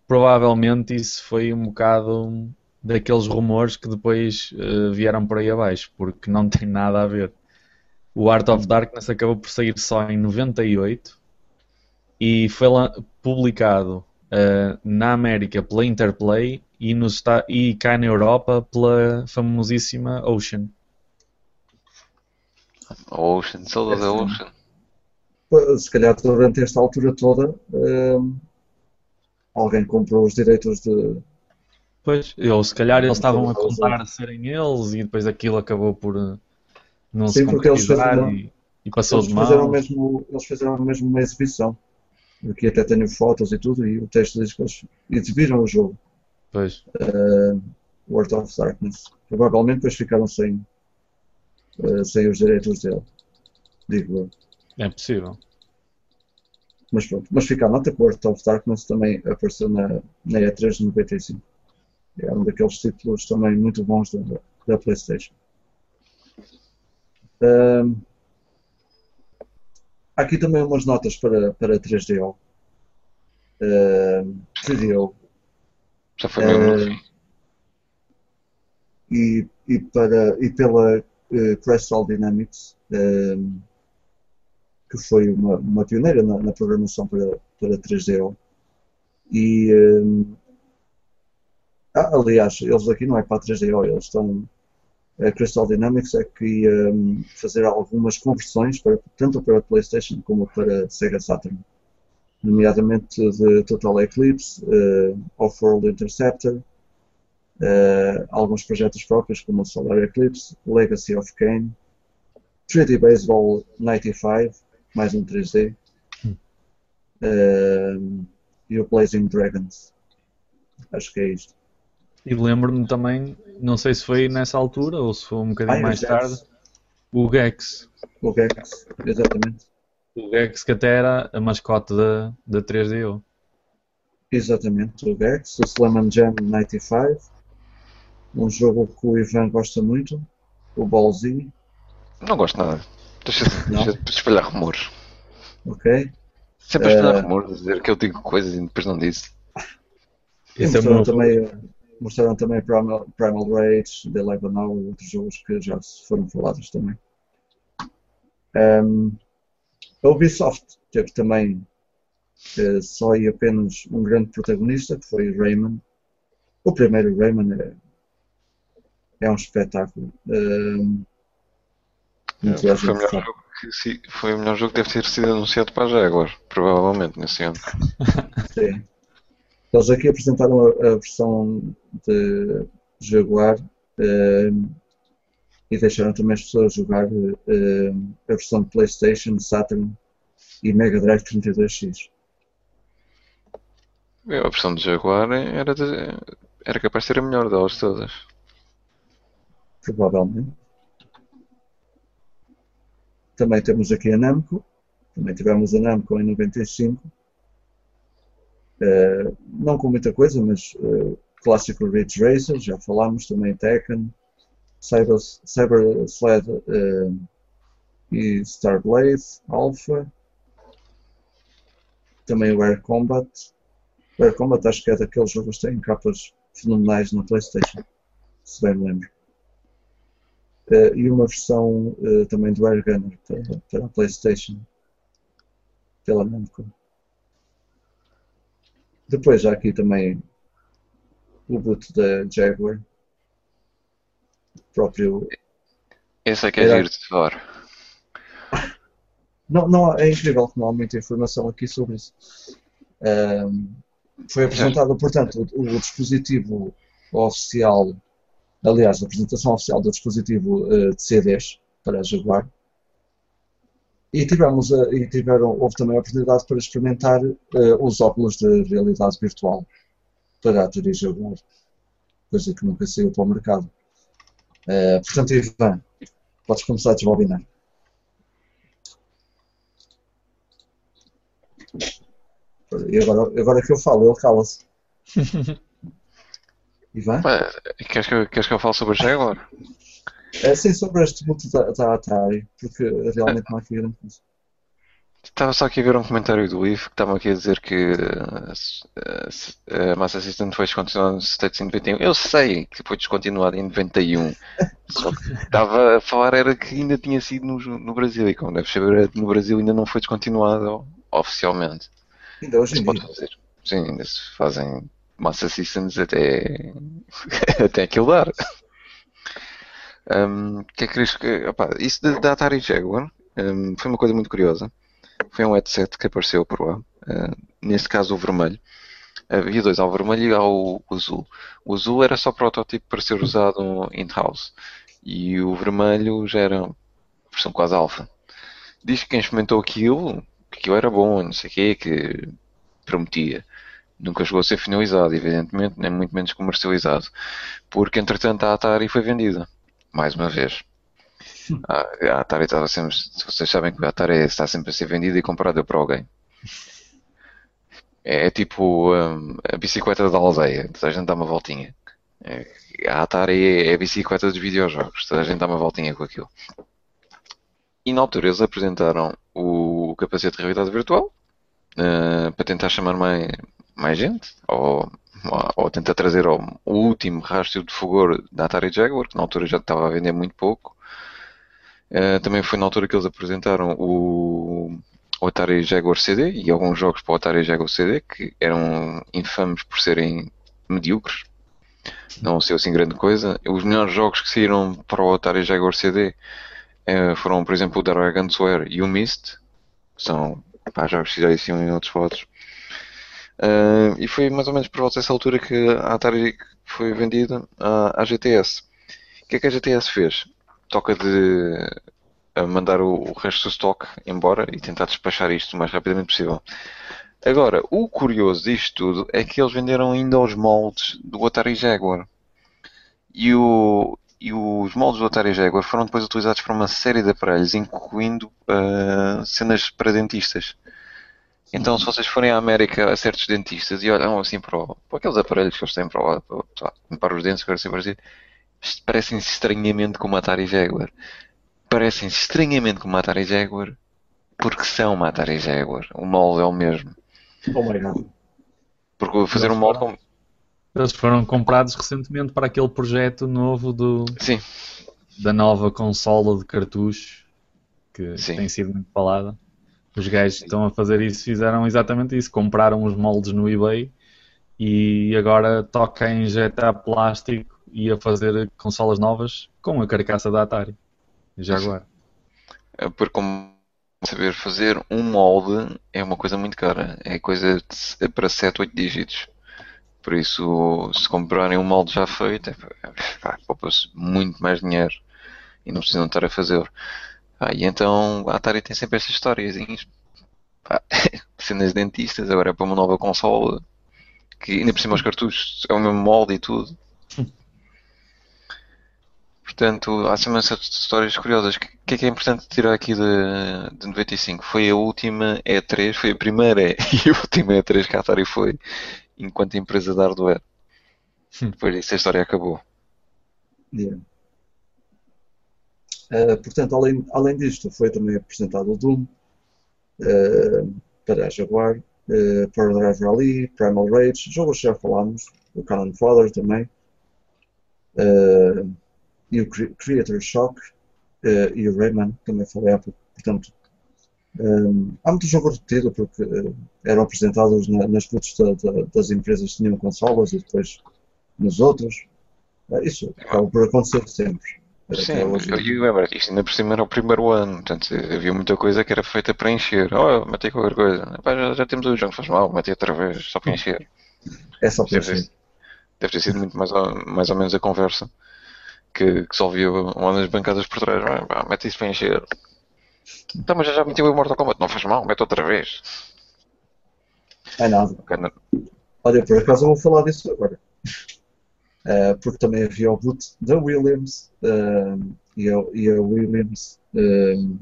provavelmente isso foi um bocado daqueles rumores que depois uh, vieram por aí abaixo, porque não tem nada a ver. O Art of Darkness acabou por sair só em 98 e foi publicado na América pela Interplay e, nos, e cá na Europa pela famosíssima Ocean. Ocean, saudade da Ocean. Se calhar durante esta altura toda uh, alguém comprou os direitos de. Pois, ou se calhar eles estavam a contar a serem eles e depois aquilo acabou por uh, não Sim, se porque eles concretizar fizeram, e, e passou eles de fizeram, mão. mesmo, eles fizeram mesmo uma exibição. Aqui até tenho fotos e tudo, e o texto diz que eles exibiram o jogo, Pois, uh, World of Darkness. Provavelmente depois ficaram sem, uh, sem os direitos dele, digo eu. é possível. Mas pronto, mas fica a nota que World of Darkness também apareceu na, na E3 de 95. É um daqueles títulos também muito bons da, da PlayStation. Há aqui também umas notas para, para 3DO. Ahm, 3DO. Já foi Eh, fim. e, e, para, e pela eh, Crystal Dynamics, ehm, que foi uma, uma pioneira na, na programação para, para 3DO. E, ehm, ah, aliás, eles aqui não é para 3DO, eles estão. A Crystal Dynamics é que ia ehm, fazer algumas conversões, para, tanto para PlayStation como para Sega Saturn, nomeadamente de Total Eclipse, eh, Off-World Interceptor, eh, alguns projetos próprios como o Solar Eclipse, Legacy of Kane, 3D Baseball 95, mais um 3D, eh, e o Blazing Dragons. Acho que é isto. E lembro-me também, não sei se foi nessa altura ou se foi um bocadinho Ah, mais Gex. tarde, o Gex. O Gex, exatamente. O Gex que até era a mascote da, da 3DO. Exatamente, o Gex, o Slam Jam 95, um jogo que o Ivan gosta muito, o Ballzinho, Não gosto nada. Deixa, deixa de espalhar rumores. ok? Sempre a espalhar Eh, rumores, a dizer que eu digo coisas e depois não disse. Esse é mostraram, meu também, mostraram também Primal, Primal Rage, The Live Now e outros jogos que já foram falados também. Um, a Ubisoft teve também eh, só e apenas um grande protagonista, que foi o Rayman. O primeiro Rayman é, é um espetáculo. Um, muito Foi o melhor jogo que se- foi o melhor jogo que deve ter sido anunciado para a Jaguar, provavelmente, nesse ano. Sim. Eles aqui apresentaram a, a versão de Jaguar eh, e deixaram também as pessoas jogar eh, a versão de PlayStation, Saturn e Mega Drive 32X. A versão do Jaguar era, de, era capaz de ser a melhor delas todas. Provavelmente. Também temos aqui a Namco. Também tivemos a Namco em 95. Uh, eh, não com muita coisa, mas uh, clássico Ridge Racer, já falámos, também Tekken, Cyber, Cyber Sled uh, e Starblade Alpha. Também o Air Combat. O Air Combat acho que é daqueles jogos que têm capas fenomenais na Playstation, se bem me lembro. Uh, e uma versão uh, também do Air Gunner para, para a Playstation, pela Namco. Depois há aqui também o boot da Jaguar. O próprio. Esse é que é Era... giro de fora. Não, não, é incrível que não há muita informação aqui sobre isso. Um, foi apresentado, portanto, o, o, dispositivo oficial, aliás, a apresentação oficial do dispositivo uh, de CDs para a Jaguar. E, tivemos, uh, e tiveram, houve também a oportunidade para experimentar uh, os óculos de realidade virtual para a Atari Jaguar, coisa que nunca saiu para o mercado. portanto, Ivan, podes começar a desbobinar. E agora, agora que eu falo, ele cala-se. Ivan? Queres que, queres que eu fale sobre a Jaguar? É, sim, sobre este multi da Atari, porque realmente não há aqui grande coisa. Estava só aqui a ver um comentário do IF que estava aqui a dizer que uh, a Master System foi descontinuada no States em 91. Eu sei que foi descontinuada em 91. Só que estava a falar era que ainda tinha sido no, no Brasil e como deve saber no Brasil ainda não foi descontinuada oficialmente. Ainda hoje em dia. Sim, ainda se fazem Master Systems até, até aquilo dar. Um, que é que querias que. Opa, isso da Atari Jaguar um, foi uma coisa muito curiosa. Foi um headset que apareceu por lá. Uh, neste caso o vermelho. Havia dois, ao vermelho e ao azul. O azul era só protótipo para ser usado in-house. E o vermelho já era versão quase alfa. Diz que quem experimentou aquilo que aquilo era bom, não sei o quê, que prometia. Nunca chegou a ser finalizado, evidentemente, nem muito menos comercializado. Porque, entretanto, a Atari foi vendida. Mais uma vez. A, Atari estava sempre. Vocês sabem que a Atari está sempre a ser vendida e comprada por alguém. É, é tipo um, a bicicleta da aldeia. Toda a gente dá uma voltinha. É, a Atari é, é a bicicleta dos videojogos. Toda a gente dá uma voltinha com aquilo. E na altura eles apresentaram o capacete de realidade virtual uh, para tentar chamar mais, mais gente ou, ou tentar trazer o último rastro de fogor da Atari Jaguar, que na altura já estava a vender muito pouco. Uh, também foi na altura que eles apresentaram o, o Atari Jaguar CD e alguns jogos para o Atari Jaguar CD que eram infames por serem medíocres, não ser assim grande coisa. Os melhores jogos que saíram para o Atari Jaguar CD é, foram, por exemplo, o Dragon's Swear e o Mist, que são pá, jogos que já existiam em outros fotos. Uh, e foi mais ou menos por volta dessa altura que a Atari foi vendida à, à GTS. O que é que a GTS fez? Toca de mandar o, o resto do stock embora e tentar despachar isto o mais rapidamente possível. Agora, o curioso disto tudo é que eles venderam ainda os moldes do Atari Jaguar. E o, e os moldes do Atari Jaguar foram depois utilizados para uma série de aparelhos, incluindo uh, cenas para dentistas. Então, se vocês forem à América a certos dentistas e olham assim para, o, para aqueles aparelhos que eles têm para, o, para, limpar os dentes, assim, parecem-se estranhamente como a Atari Jaguar. Parecem-se estranhamente como a Atari Jaguar porque são uma Atari Jaguar. O molde é o mesmo. Oh. Porque fazer um molde com, eles foram comprados recentemente para aquele projeto novo do, Sim. da nova consola de cartucho que Sim. tem sido muito falada. Os gajos que estão a fazer isso fizeram exatamente isso. Compraram os moldes no eBay e agora toca em injetar plástico e a fazer consolas novas com a carcaça da Atari. Já agora. É porque como saber fazer um molde é uma coisa muito cara. É coisa de, é para 7, 8 dígitos. Por isso, se comprarem um molde já feito, é, poupa-se muito mais dinheiro e não precisam estar a fazer. Ah, e então a Atari tem sempre essas histórias. Cenas dentistas, agora é para uma nova consola. que ainda por cima os cartuchos é o mesmo molde e tudo. Portanto, há sempre essas histórias curiosas. O que é que é importante tirar aqui de, de 95? Foi a última E3, foi a primeira e a última E3 que a Atari foi enquanto empresa de hardware. Hum. Depois disso a história acabou. Yeah. Uh, portanto, além, além disto, foi também apresentado o Doom uh, para a Jaguar, uh, Power Drive Rally, Primal Rage, jogos que já falámos, o Cannon Fodder também, e o Creator Shock e o Rayman, também falei há pouco. Portanto, um, há muito jogo repetido porque eram apresentados na, nas putas da, da, das empresas que tinham consolas e depois nos outros. isso acaba por acontecer sempre. Sim, eu isto ainda por cima era o primeiro ano, portanto havia muita coisa que era feita para encher. Oh, matei qualquer coisa. Já, já, temos o jogo, faz mal, matei outra vez, só para encher. É só para encher. Deve ter sido muito mais ou, mais ou menos a conversa que, que só ouvia lá nas bancadas por trás. Ah, mete isso para encher. Então, mas já meti o Mortal Kombat, não faz mal, mete outra vez. É nada. Olha, por acaso eu vou falar disso agora. Uh, porque também havia o boot da Williams uh, e, a, e, a, Williams uh,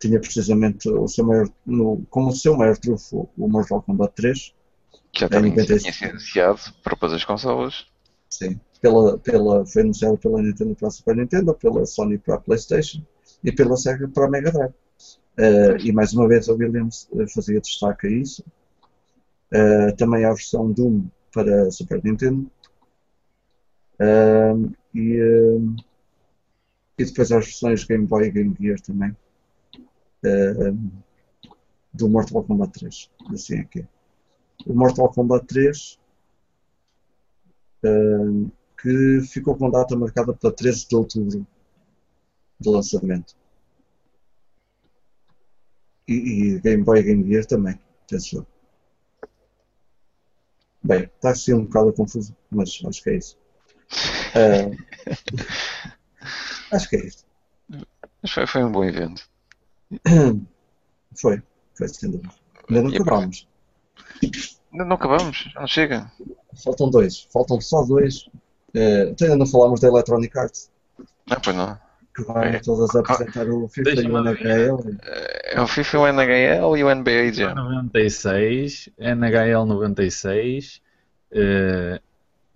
tinha precisamente o seu maior, no, como o seu maior trufo o Mortal Kombat 3 que já também tinha sido anunciado para todas as consolas. Sim, pela, pela, foi anunciado pela Nintendo para a Super Nintendo pela Sony para a Playstation e pela Sega para a Mega Drive. E mais uma vez a Williams fazia destaque a isso. Também a versão Doom para a Super Nintendo e, e depois as versões Game Boy e Game Gear também um, do Mortal Kombat 3. Assim é que é. O Mortal Kombat 3 que ficou com data marcada para 13 de outubro de lançamento. E, e Game Boy e Game Gear também, Bem, está assim um bocado confuso, mas acho que é isso. Uh, acho que é isto. Foi, foi um bom evento. Foi, foi sem dúvida. Ainda não acabámos. Ainda não acabamos, não chega. Faltam dois, faltam só dois. Uh, ainda não falámos da Electronic Arts. Não, pois não. Que vai é. todas apresentar o FIFA e o NHL. É o FIFA, o NHL e o NBA Jam. 96, NHL 96, uh,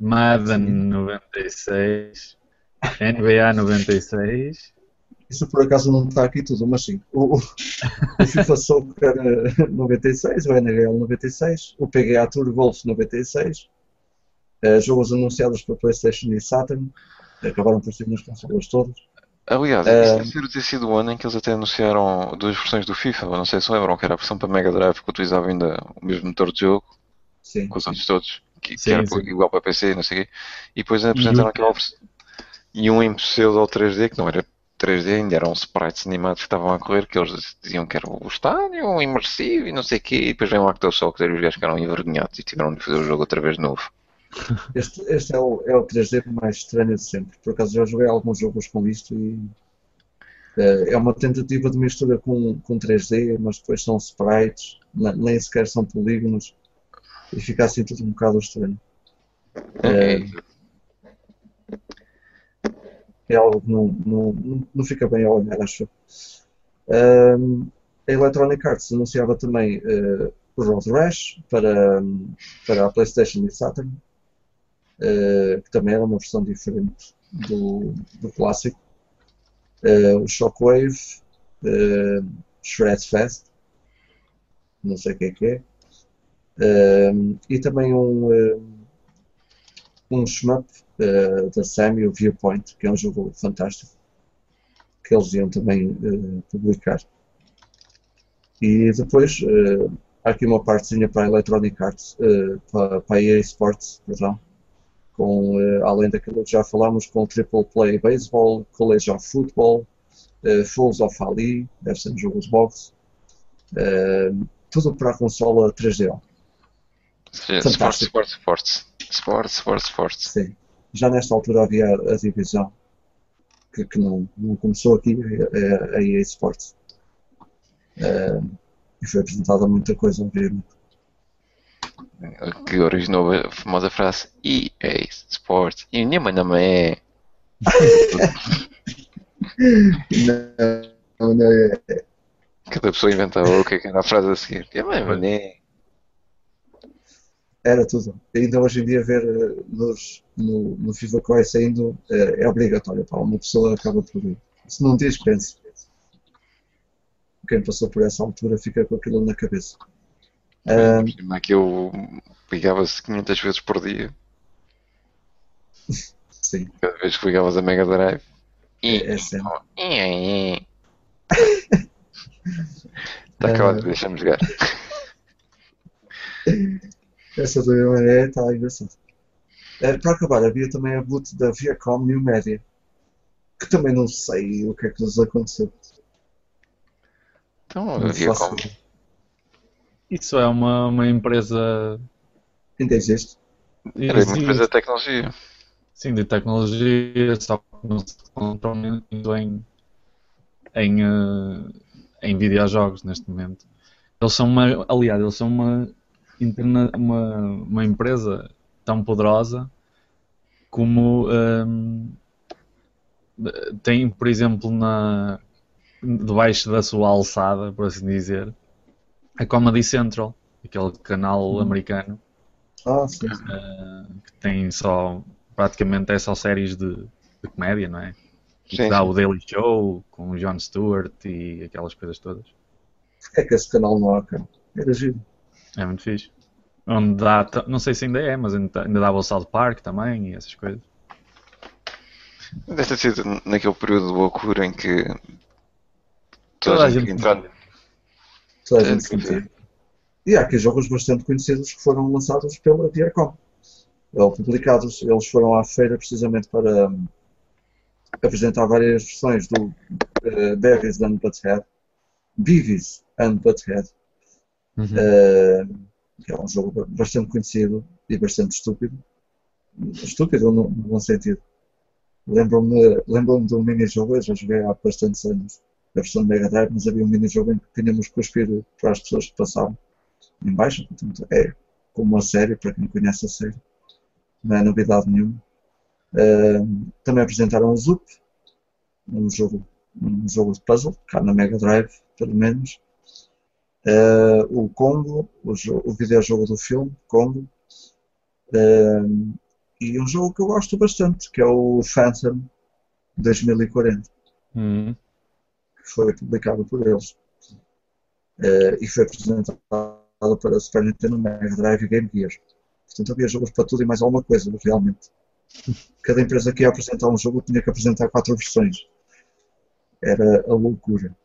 Madden 96, NBA 96. Isso por acaso não está aqui tudo, mas sim. O, o FIFA Soccer 96, o NHL 96, o PGA Tour Golf 96, uh, jogos anunciados para PlayStation e Saturn, acabaram por ser nas consolas todas. Aliás, isso deve ter sido o ano em que eles até anunciaram duas versões do FIFA, não sei se lembram, que era a versão para Mega Drive que utilizava ainda o mesmo motor de jogo, sim, com os outros todos que, sim, que era sim. igual para PC, não sei o quê, e depois apresentaram e aquela versão. E um em pseudo 3D, que não era 3D, ainda eram sprites animados que estavam a correr, que eles diziam que era o estádio imersivo e não sei o quê, e depois vem o Acto Soccer e os gajos ficaram envergonhados e tiveram de fazer o jogo outra vez de novo. Este, este é, o, é o 3D mais estranho de sempre. Por acaso já joguei alguns jogos com isto e é, é uma tentativa de mistura com, com 3D, mas depois são sprites, nem sequer são polígonos e fica assim tudo um bocado estranho. É, é algo que não, não, não fica bem a olhar, acho. Um, a Electronic Arts anunciava também uh, o Road Rash para, para a PlayStation e Saturn, uh, que também era uma versão diferente do, do clássico. Uh, o Shockwave, uh, Shred Fest, não sei o que é que é. Uh, e também um, uh, um shmup uh, da Sammy, o Viewpoint, que é um jogo fantástico, que eles iam também uh, publicar. E depois há aqui uma partezinha para a Electronic Arts, para, para a EA Sports, perdão, com, além daquilo que já falámos, com Triple Play Baseball, College of Football, Fools of Ali, deve ser um jogo de boxe, tudo para a consola 3DO. Sports, sports, sports. Sports, sports, sports. Sim. Já nesta altura havia a divisão que, que não, não começou aqui, a, a EA Sports. Uh, e foi apresentada muita coisa, obviamente. que originou a famosa frase EA Sports. E minha mãe não é. não, não é. Cada pessoa inventava o que é que era a frase a seguir. E a mãe não é. Era tudo. Ainda hoje em dia ver eh, nos, no, no que vai saindo é, é obrigatório. Pá. Uma pessoa acaba por. Se não diz, pense. Quem passou por essa altura fica com aquilo na cabeça. Um, Aquilo ligava-se 500 vezes por dia. Sim. Cada vez que ligavas a Mega Drive. É, é sempre. Está acabado, deixa-me jogar. Essa do é está engraçada. É, para acabar, havia também a boot da Viacom New Media, que também não sei o que é que lhes aconteceu. Então, a Viacom. Isso é uma, uma empresa. Ainda existe? Era uma empresa de tecnologia. Sim, de tecnologia, só que não se encontram muito em, em, uh, em videojogos neste momento. Eles são uma, aliás, eles são uma, interna, uma, uma empresa tão poderosa como um, tem, por exemplo, na, debaixo da sua alçada, por assim dizer, a Comedy Central, aquele canal Hum. americano Ah, sim. uh, que tem só praticamente é só séries de, de comédia, não é? E Sim, que dá o Daily Show com o Jon Stewart e aquelas coisas todas. É que esse canal não há cá? Era giro. É muito fixe. Onde dá, não sei se ainda é, mas ainda, ainda dava o South Park também e essas coisas. Deve ter sido naquele período de loucura em que Toda toda a gente entrar. Toda a gente sentia. E há aqui jogos bastante conhecidos que foram lançados pela Viacom. Ou publicados. Eles foram à feira precisamente para hum, apresentar várias versões do uh, Beavis and Butthead. Beavis and Butthead. Uh, que é um jogo ba- bastante conhecido e bastante estúpido. Estúpido no, no bom sentido. Lembro-me lembro de um mini-jogo, eu já joguei há bastantes anos, a versão Mega Drive, mas havia um mini-jogo em que tínhamos que cuspir para as pessoas que passavam em baixo. Portanto, é como uma série, para quem conhece a série. Não é novidade nenhuma. Uh, também apresentaram o Zoop, um jogo, um jogo de puzzle, cá na Mega Drive, pelo menos. Uh, o Congo, o, o videojogo do filme, Congo. Uh, e um jogo que eu gosto bastante, que é o Phantom 2040, Uhum. que foi publicado por eles. Uh, e foi apresentado para Super Nintendo, Mega Drive e Game Gear. Portanto, havia jogos para tudo e mais alguma coisa, realmente. Cada empresa que ia apresentar um jogo tinha que apresentar quatro versões. Era a loucura.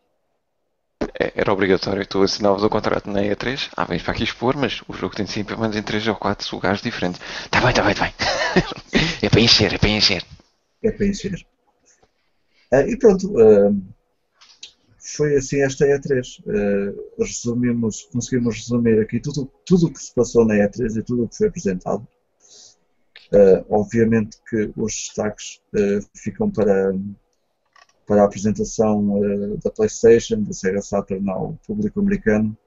É, Era obrigatório, tu assinavas o contrato na E3. Ah, vens para aqui expor, mas o jogo tem ser pelo menos em 3 ou 4 lugares diferentes. Tá bem, tá bem, tá bem. é para encher, é para encher. é para encher. Ah, e pronto, ah, foi assim esta E3. Ah, resumimos, conseguimos resumir aqui tudo tudo o que se passou na E3 e tudo o que foi apresentado. Ah, obviamente que os destaques ah, ficam para, para a apresentação ah, da PlayStation, da Sega Saturn ao público americano,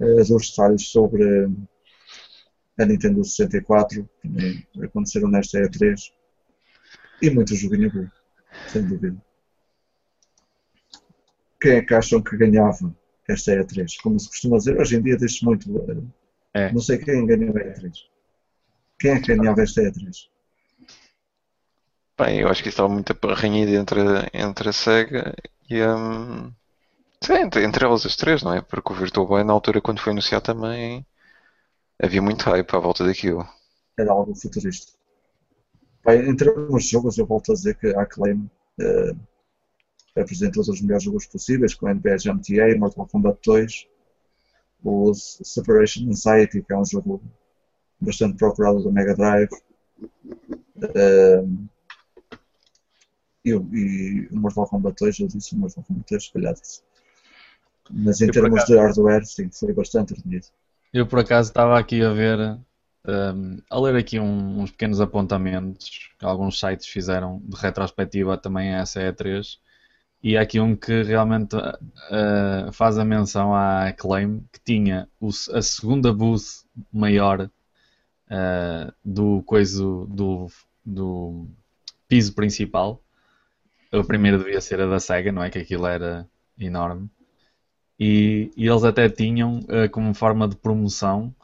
ah, dos detalhes sobre a Nintendo 64, que aconteceram nesta E3, e muito joguinho bom, sem dúvida. Quem é que acham que ganhava esta E3? Como se costuma dizer, hoje em dia diz muito. eh, É. Não sei quem ganhou a E3. Quem é que ganhava esta E3? Bem, eu acho que isso estava muito arranhido entre, entre a SEGA e a. sim, entre, entre elas as três, não é? Porque o Virtual Boy, na altura, quando foi anunciado também, havia muito hype à volta daquilo. Era algo futurista. Bem, em termos de jogos, eu volto a dizer que a Acclaim eh, apresentou os melhores jogos possíveis, com NBA Jam TA, Mortal Kombat 2, o Separation Anxiety, que é um jogo bastante procurado da Mega Drive, eh, e, o- e o Mortal Kombat 2, eu disse o Mortal Kombat 2, se calhar disse. Mas em Eu, termos acaso- de hardware, sim, foi bastante renhido. Eu por acaso estava aqui a ver, um, a ler aqui um- uns pequenos apontamentos que alguns sites fizeram de retrospectiva também a essa E3 E há aqui um que realmente uh, faz a menção à Acclaim, que tinha o, a segunda booth maior uh, do coiso do, do piso principal. A primeira devia ser a da Sega, não é? Que aquilo era enorme. E, e eles até tinham, uh, como forma de promoção,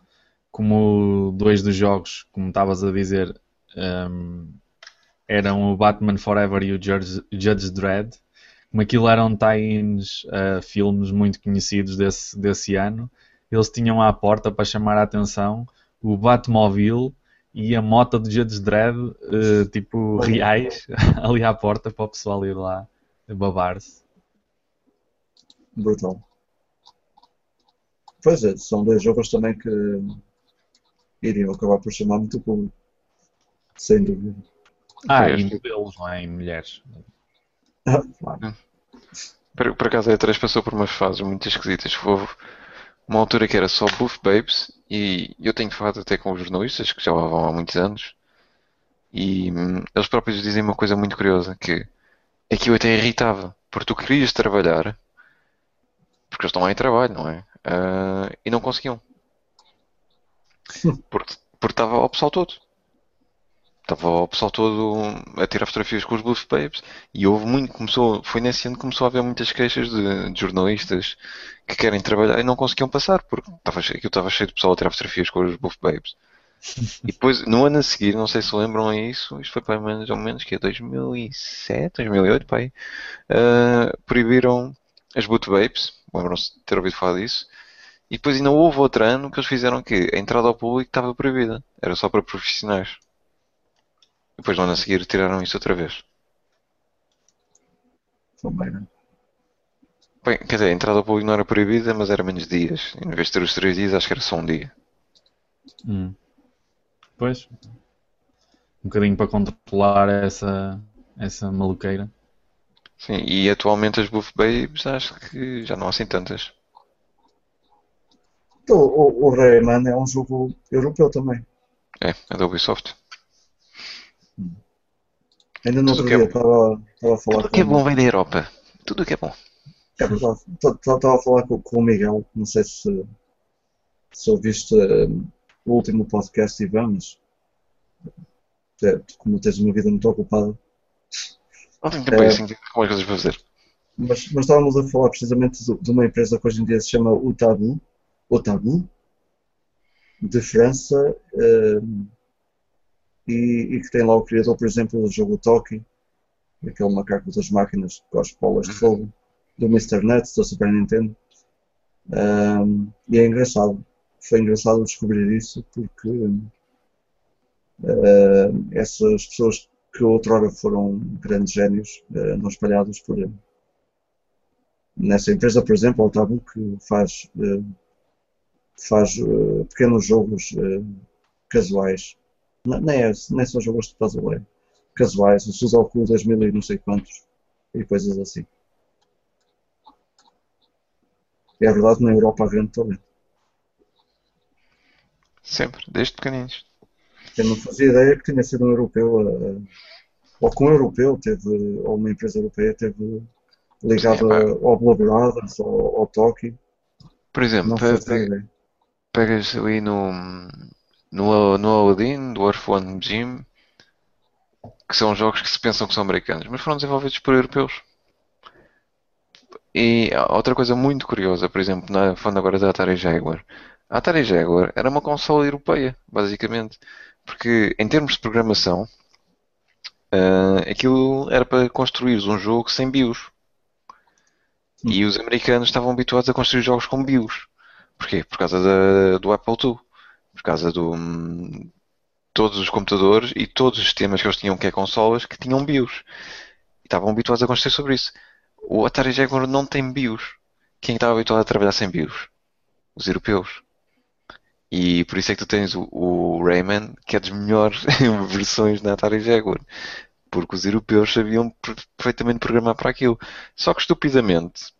como dois dos jogos, como estavas a dizer, um, eram o Batman Forever e o Judge, Judge Dredd. Como aquilo eram tie-ins uh, filmes muito conhecidos desse, desse ano, eles tinham à porta para chamar a atenção o Batmobile e a moto de Judge Dredd, uh, tipo reais, ali à porta para o pessoal ir lá babar-se. Brutal. Pois é, são dois jogos também que iriam acabar por chamar muito público. Sem dúvida. Ah, em modelos, não é? Em mulheres. Ah, claro. Por, por acaso a E3 passou por umas fases muito esquisitas. Houve uma altura que era só Buff Babes e eu tenho falado até com os jornalistas que já lá vão há muitos anos e hum, eles próprios dizem uma coisa muito curiosa que aquilo até irritava porque tu querias trabalhar porque eles estão lá em trabalho, não é? Uh, e não conseguiam porque, porque estava o pessoal todo. Estava o pessoal todo a tirar fotografias com os Bluff Babes e houve muito, começou, foi nesse ano que começou a haver muitas queixas de, de jornalistas que querem trabalhar e não conseguiam passar, porque estava, aquilo estava cheio de pessoal a tirar fotografias com os Buff Babes. e depois, no ano a seguir, não sei se lembram isso, isto foi para menos ou menos que é 2007, 2008, pai, uh, proibiram as Boot Babes, lembram-se de ter ouvido falar disso, e depois ainda houve outro ano que eles fizeram que a entrada ao público estava proibida. Era só para profissionais. Depois no ano a seguir tiraram isso outra vez. Também, não Bem, quer dizer, a entrada ao público não era proibida, mas era menos dias. Em vez de ter os três dias, acho que era só um dia. Hum. Pois. Um bocadinho para controlar essa, essa maluqueira. Sim, e atualmente as Buff Babes acho que já não há assim tantas. Então, o, o Rayman é um jogo europeu também. É, é da Ubisoft. Ainda outro dia estava, estava a falar Tudo que é bom vem da Europa. Tudo que é bom. É. Estava a falar com, com o Miguel, não sei se, se ouviste um, o último podcast, Ivan, mas é, como tens uma vida muito ocupada. Não tenho tempo é, assim, com as coisas para fazer. Mas, mas estávamos a falar precisamente de, de uma empresa que hoje em dia se chama Utabu, Otabu, de França, uh, e, e, que tem lá o criador, por exemplo, do jogo Toki, aquele macaco das máquinas com as bolas de fogo, do Mr. Nuts, da Super Nintendo. Um, e é engraçado. Foi engraçado descobrir isso porque uh, essas pessoas que outrora foram grandes génios uh, espalhados por nessa empresa, por exemplo, o Tabu, que faz uh, faz uh, pequenos jogos casuais. Não, nem, é, nem são jogos de é casuais, o Sudoku 2000 e não sei quantos, e coisas assim. É verdade, na Europa há grande talento. Sempre, desde pequeninos. Eu não fazia ideia que tinha sido um europeu, uh, ou que um europeu teve, ou uma empresa europeia teve ligada Sim, ao Blue Brothers, ou ao Toki. Por exemplo, pegas ali no, no, no Aladdin, do One Gym, que são jogos que se pensam que são americanos, mas foram desenvolvidos por europeus. E outra coisa muito curiosa, por exemplo, na, falando agora da Atari Jaguar. A Atari Jaguar era uma consola europeia, basicamente. Porque em termos de programação, uh, aquilo era para construir um jogo sem BIOS. E os americanos estavam habituados a construir jogos com BIOS. Porquê? Por causa da, do Apple II. Por causa do. Todos os computadores e todos os sistemas que eles tinham, que é consolas, que tinham BIOS. E estavam habituados a construir sobre isso. O Atari Jaguar não tem BIOS. Quem estava habituado a trabalhar sem BIOS? Os europeus. E por isso é que tu tens o, o Rayman, que é das melhores versões da Atari Jaguar. Porque os europeus sabiam perfeitamente programar para aquilo. Só que estupidamente,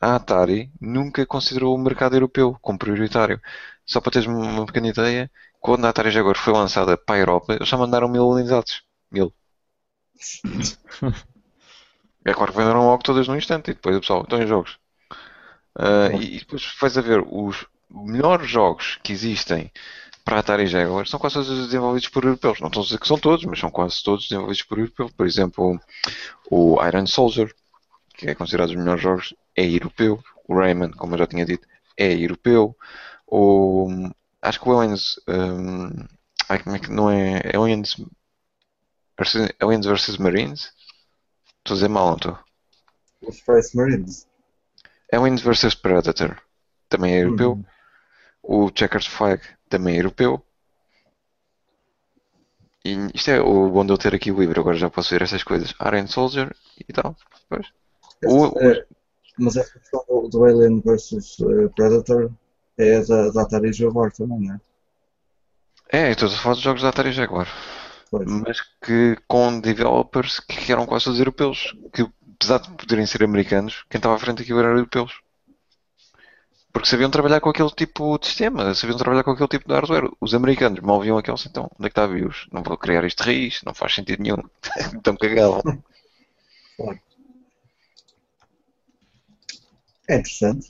a Atari nunca considerou o mercado europeu como prioritário. Só para teres uma pequena ideia, quando a Atari Jaguar foi lançada para a Europa, eles já mandaram mil unidades. Mil. É claro que venderam logo todas num instante e depois o pessoal, estão em jogos. Uh, e, e, depois vais a ver os melhores jogos que existem para Atari Jaguar são quase todos desenvolvidos por europeus. Não estou a dizer que são todos, mas são quase todos desenvolvidos por europeus. Por exemplo, o Iron Soldier, que é considerado os melhores jogos, é europeu. O Rayman, como eu já tinha dito, é europeu. O, acho que o Aliens. Um, ai, como é que não é? Aliens versus, Aliens versus Marines? Estou a dizer mal, não estou? Os Space Marines. Aliens vs Predator também é europeu. Uhum. O Checkers Flag também é europeu. E isto é o bom de eu ter aqui o livro, agora já posso ver essas coisas. Iron Soldier e tal. Pois. O, é, mas essa questão do, do Alien vs uh, Predator é da, da Atari Jaguar também, não é? É, estou a falar dos jogos da Atari Jaguar. Pois. Mas que com developers que eram quase todos europeus. Que apesar de poderem ser americanos, quem estava à frente aqui eram europeus. Porque sabiam trabalhar com aquele tipo de sistema, sabiam trabalhar com aquele tipo de hardware. Os americanos mal viam aqueles, então, onde é que está a BIOS? Não vou criar este raiz, não faz sentido nenhum. Estão cagados. É interessante.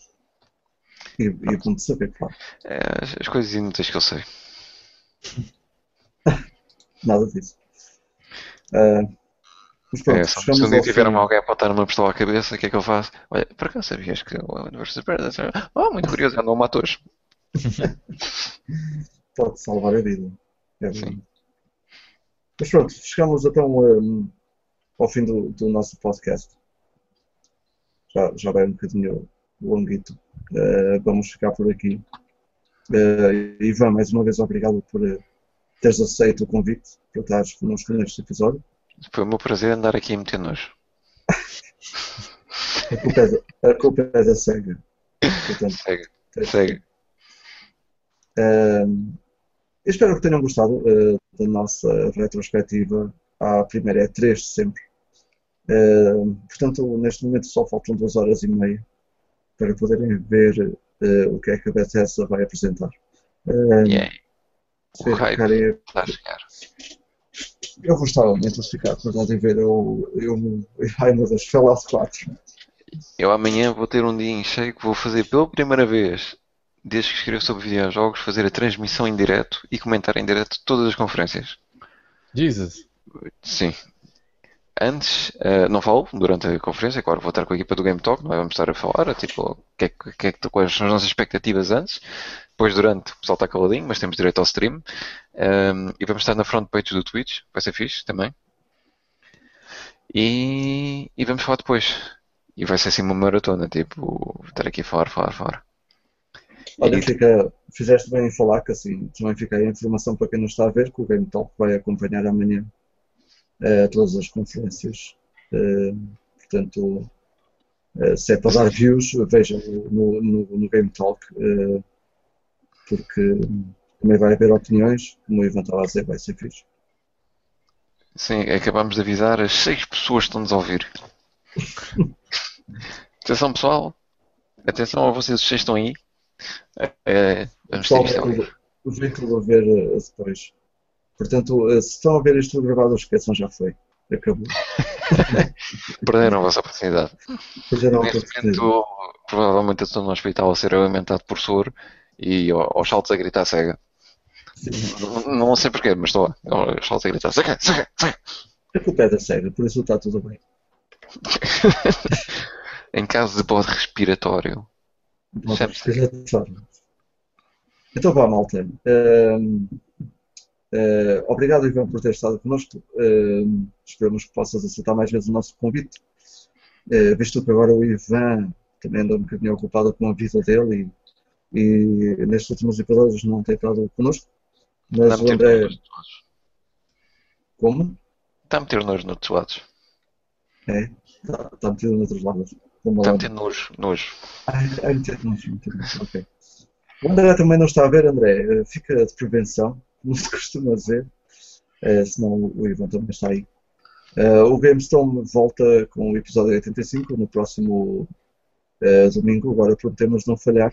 E, e de saber, claro. É, as coisas inúteis que eu sei. Nada disso. Uh, mas pronto, é, se um dia tiver uma alguém a apontar uma pistola à cabeça, o que é que eu faço? Olha, por acaso sabias que o Universo Predator. Oh, muito curioso, andam matores. Pode salvar a vida. É Sim. Mas pronto, chegamos então um, ao fim do, do, nosso podcast. Já, já vai um bocadinho longuito. Uh, vamos ficar por aqui. Uh, Ivan, mais uma vez obrigado por uh, teres aceito o convite para estares connosco neste episódio. Foi o meu prazer andar aqui a meter nojo. a, culpa é da, a culpa é da SEGA. Portanto, Sega. Sega. Uh, espero que tenham gostado uh, da nossa retrospectiva à primeira E3 de sempre. Uh, portanto, neste momento só faltam duas horas e meia para poderem ver o que é que a Bethesda vai apresentar. Uh, yeah. O hype está a chegar. Eu vou estar muito classificado, mas ontem ver eu, eu, ai meu Deus, Fallout 4. Eu amanhã vou ter um dia em cheio que vou fazer pela primeira vez, desde que escrevo sobre videojogos, fazer a transmissão em direto e comentar em direto todas as conferências. Jesus. Sim. Antes, uh, não falo durante a conferência, claro, vou estar com a equipa do Game Talk, não é? vamos estar a falar, tipo, que é, que é, quais são as nossas expectativas antes. Depois, durante, o pessoal está caladinho, mas temos direito ao stream. Um, e vamos estar na front page do Twitch, vai ser fixe também. E, e vamos falar depois. E vai ser assim uma maratona, tipo, estar aqui a falar, falar, falar. Olha, fica, fizeste bem em falar que assim também fica aí a informação para quem não está a ver que o Game Talk vai acompanhar amanhã uh, todas as conferências. Portanto, uh, se é para dar views, vejam no, no, no Game Talk. Uh, porque também vai haver opiniões, como o Ivan estava a dizer, vai ser fixe. Sim, acabamos de avisar as seis pessoas que estão-nos a ouvir. Atenção pessoal, atenção a vocês seis estão aí. É, vamos pessoal, ter isto a ver depois. Portanto, uh, se estão a ver isto gravado, esqueçam, já foi. Acabou. Perderam a vossa oportunidade. Perderam a oportunidade. Provavelmente eu estou no hospital a ser alimentado por soro e aos saltos a gritar cega. Não, não, sei porquê, mas estou aos saltos a gritar cega, cega, cega. A culpa é da cega, por isso está tudo bem. em caso de bode respiratório. Bode respiratório. Então vá, malta. Uh, uh, obrigado, Ivan, por ter estado connosco. Uh, esperamos que possas aceitar mais vezes o nosso convite. Uh, visto que agora o Ivan também anda um bocadinho ocupado com a vida dele e e nestes últimos episódios não tem estado connosco. Mas o André. Como? Está a meter nojo noutros lados. É? Está, está metido noutros lados. Está a meter nojo. nojo. Ah, é meter nojo, meter nojo. Ok. O André também não está a ver, André. Fica de prevenção, como se costuma dizer. É, senão o Ivan também está aí. Uh, o GameStone volta com o episódio 85 no próximo uh, domingo. Agora prometemos não falhar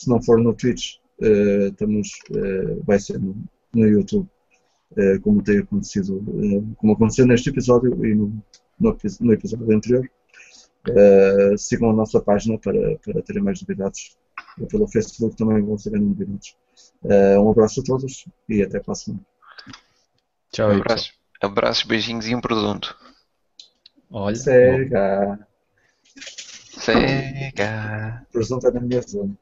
se não for no Twitch, uh, estamos, uh, vai ser no, no YouTube, uh, como tem acontecido, como aconteceu neste episódio e no, no, no, episódio anterior. Uh, sigam a nossa página para, para terem mais novidades. Pelo Facebook também vão saber novidades. Uh, um abraço a todos e até a semana. Tchau, abraços, abraços, beijinhos e um produto. Olha. Sega. Sega. Presunto é na minha zona.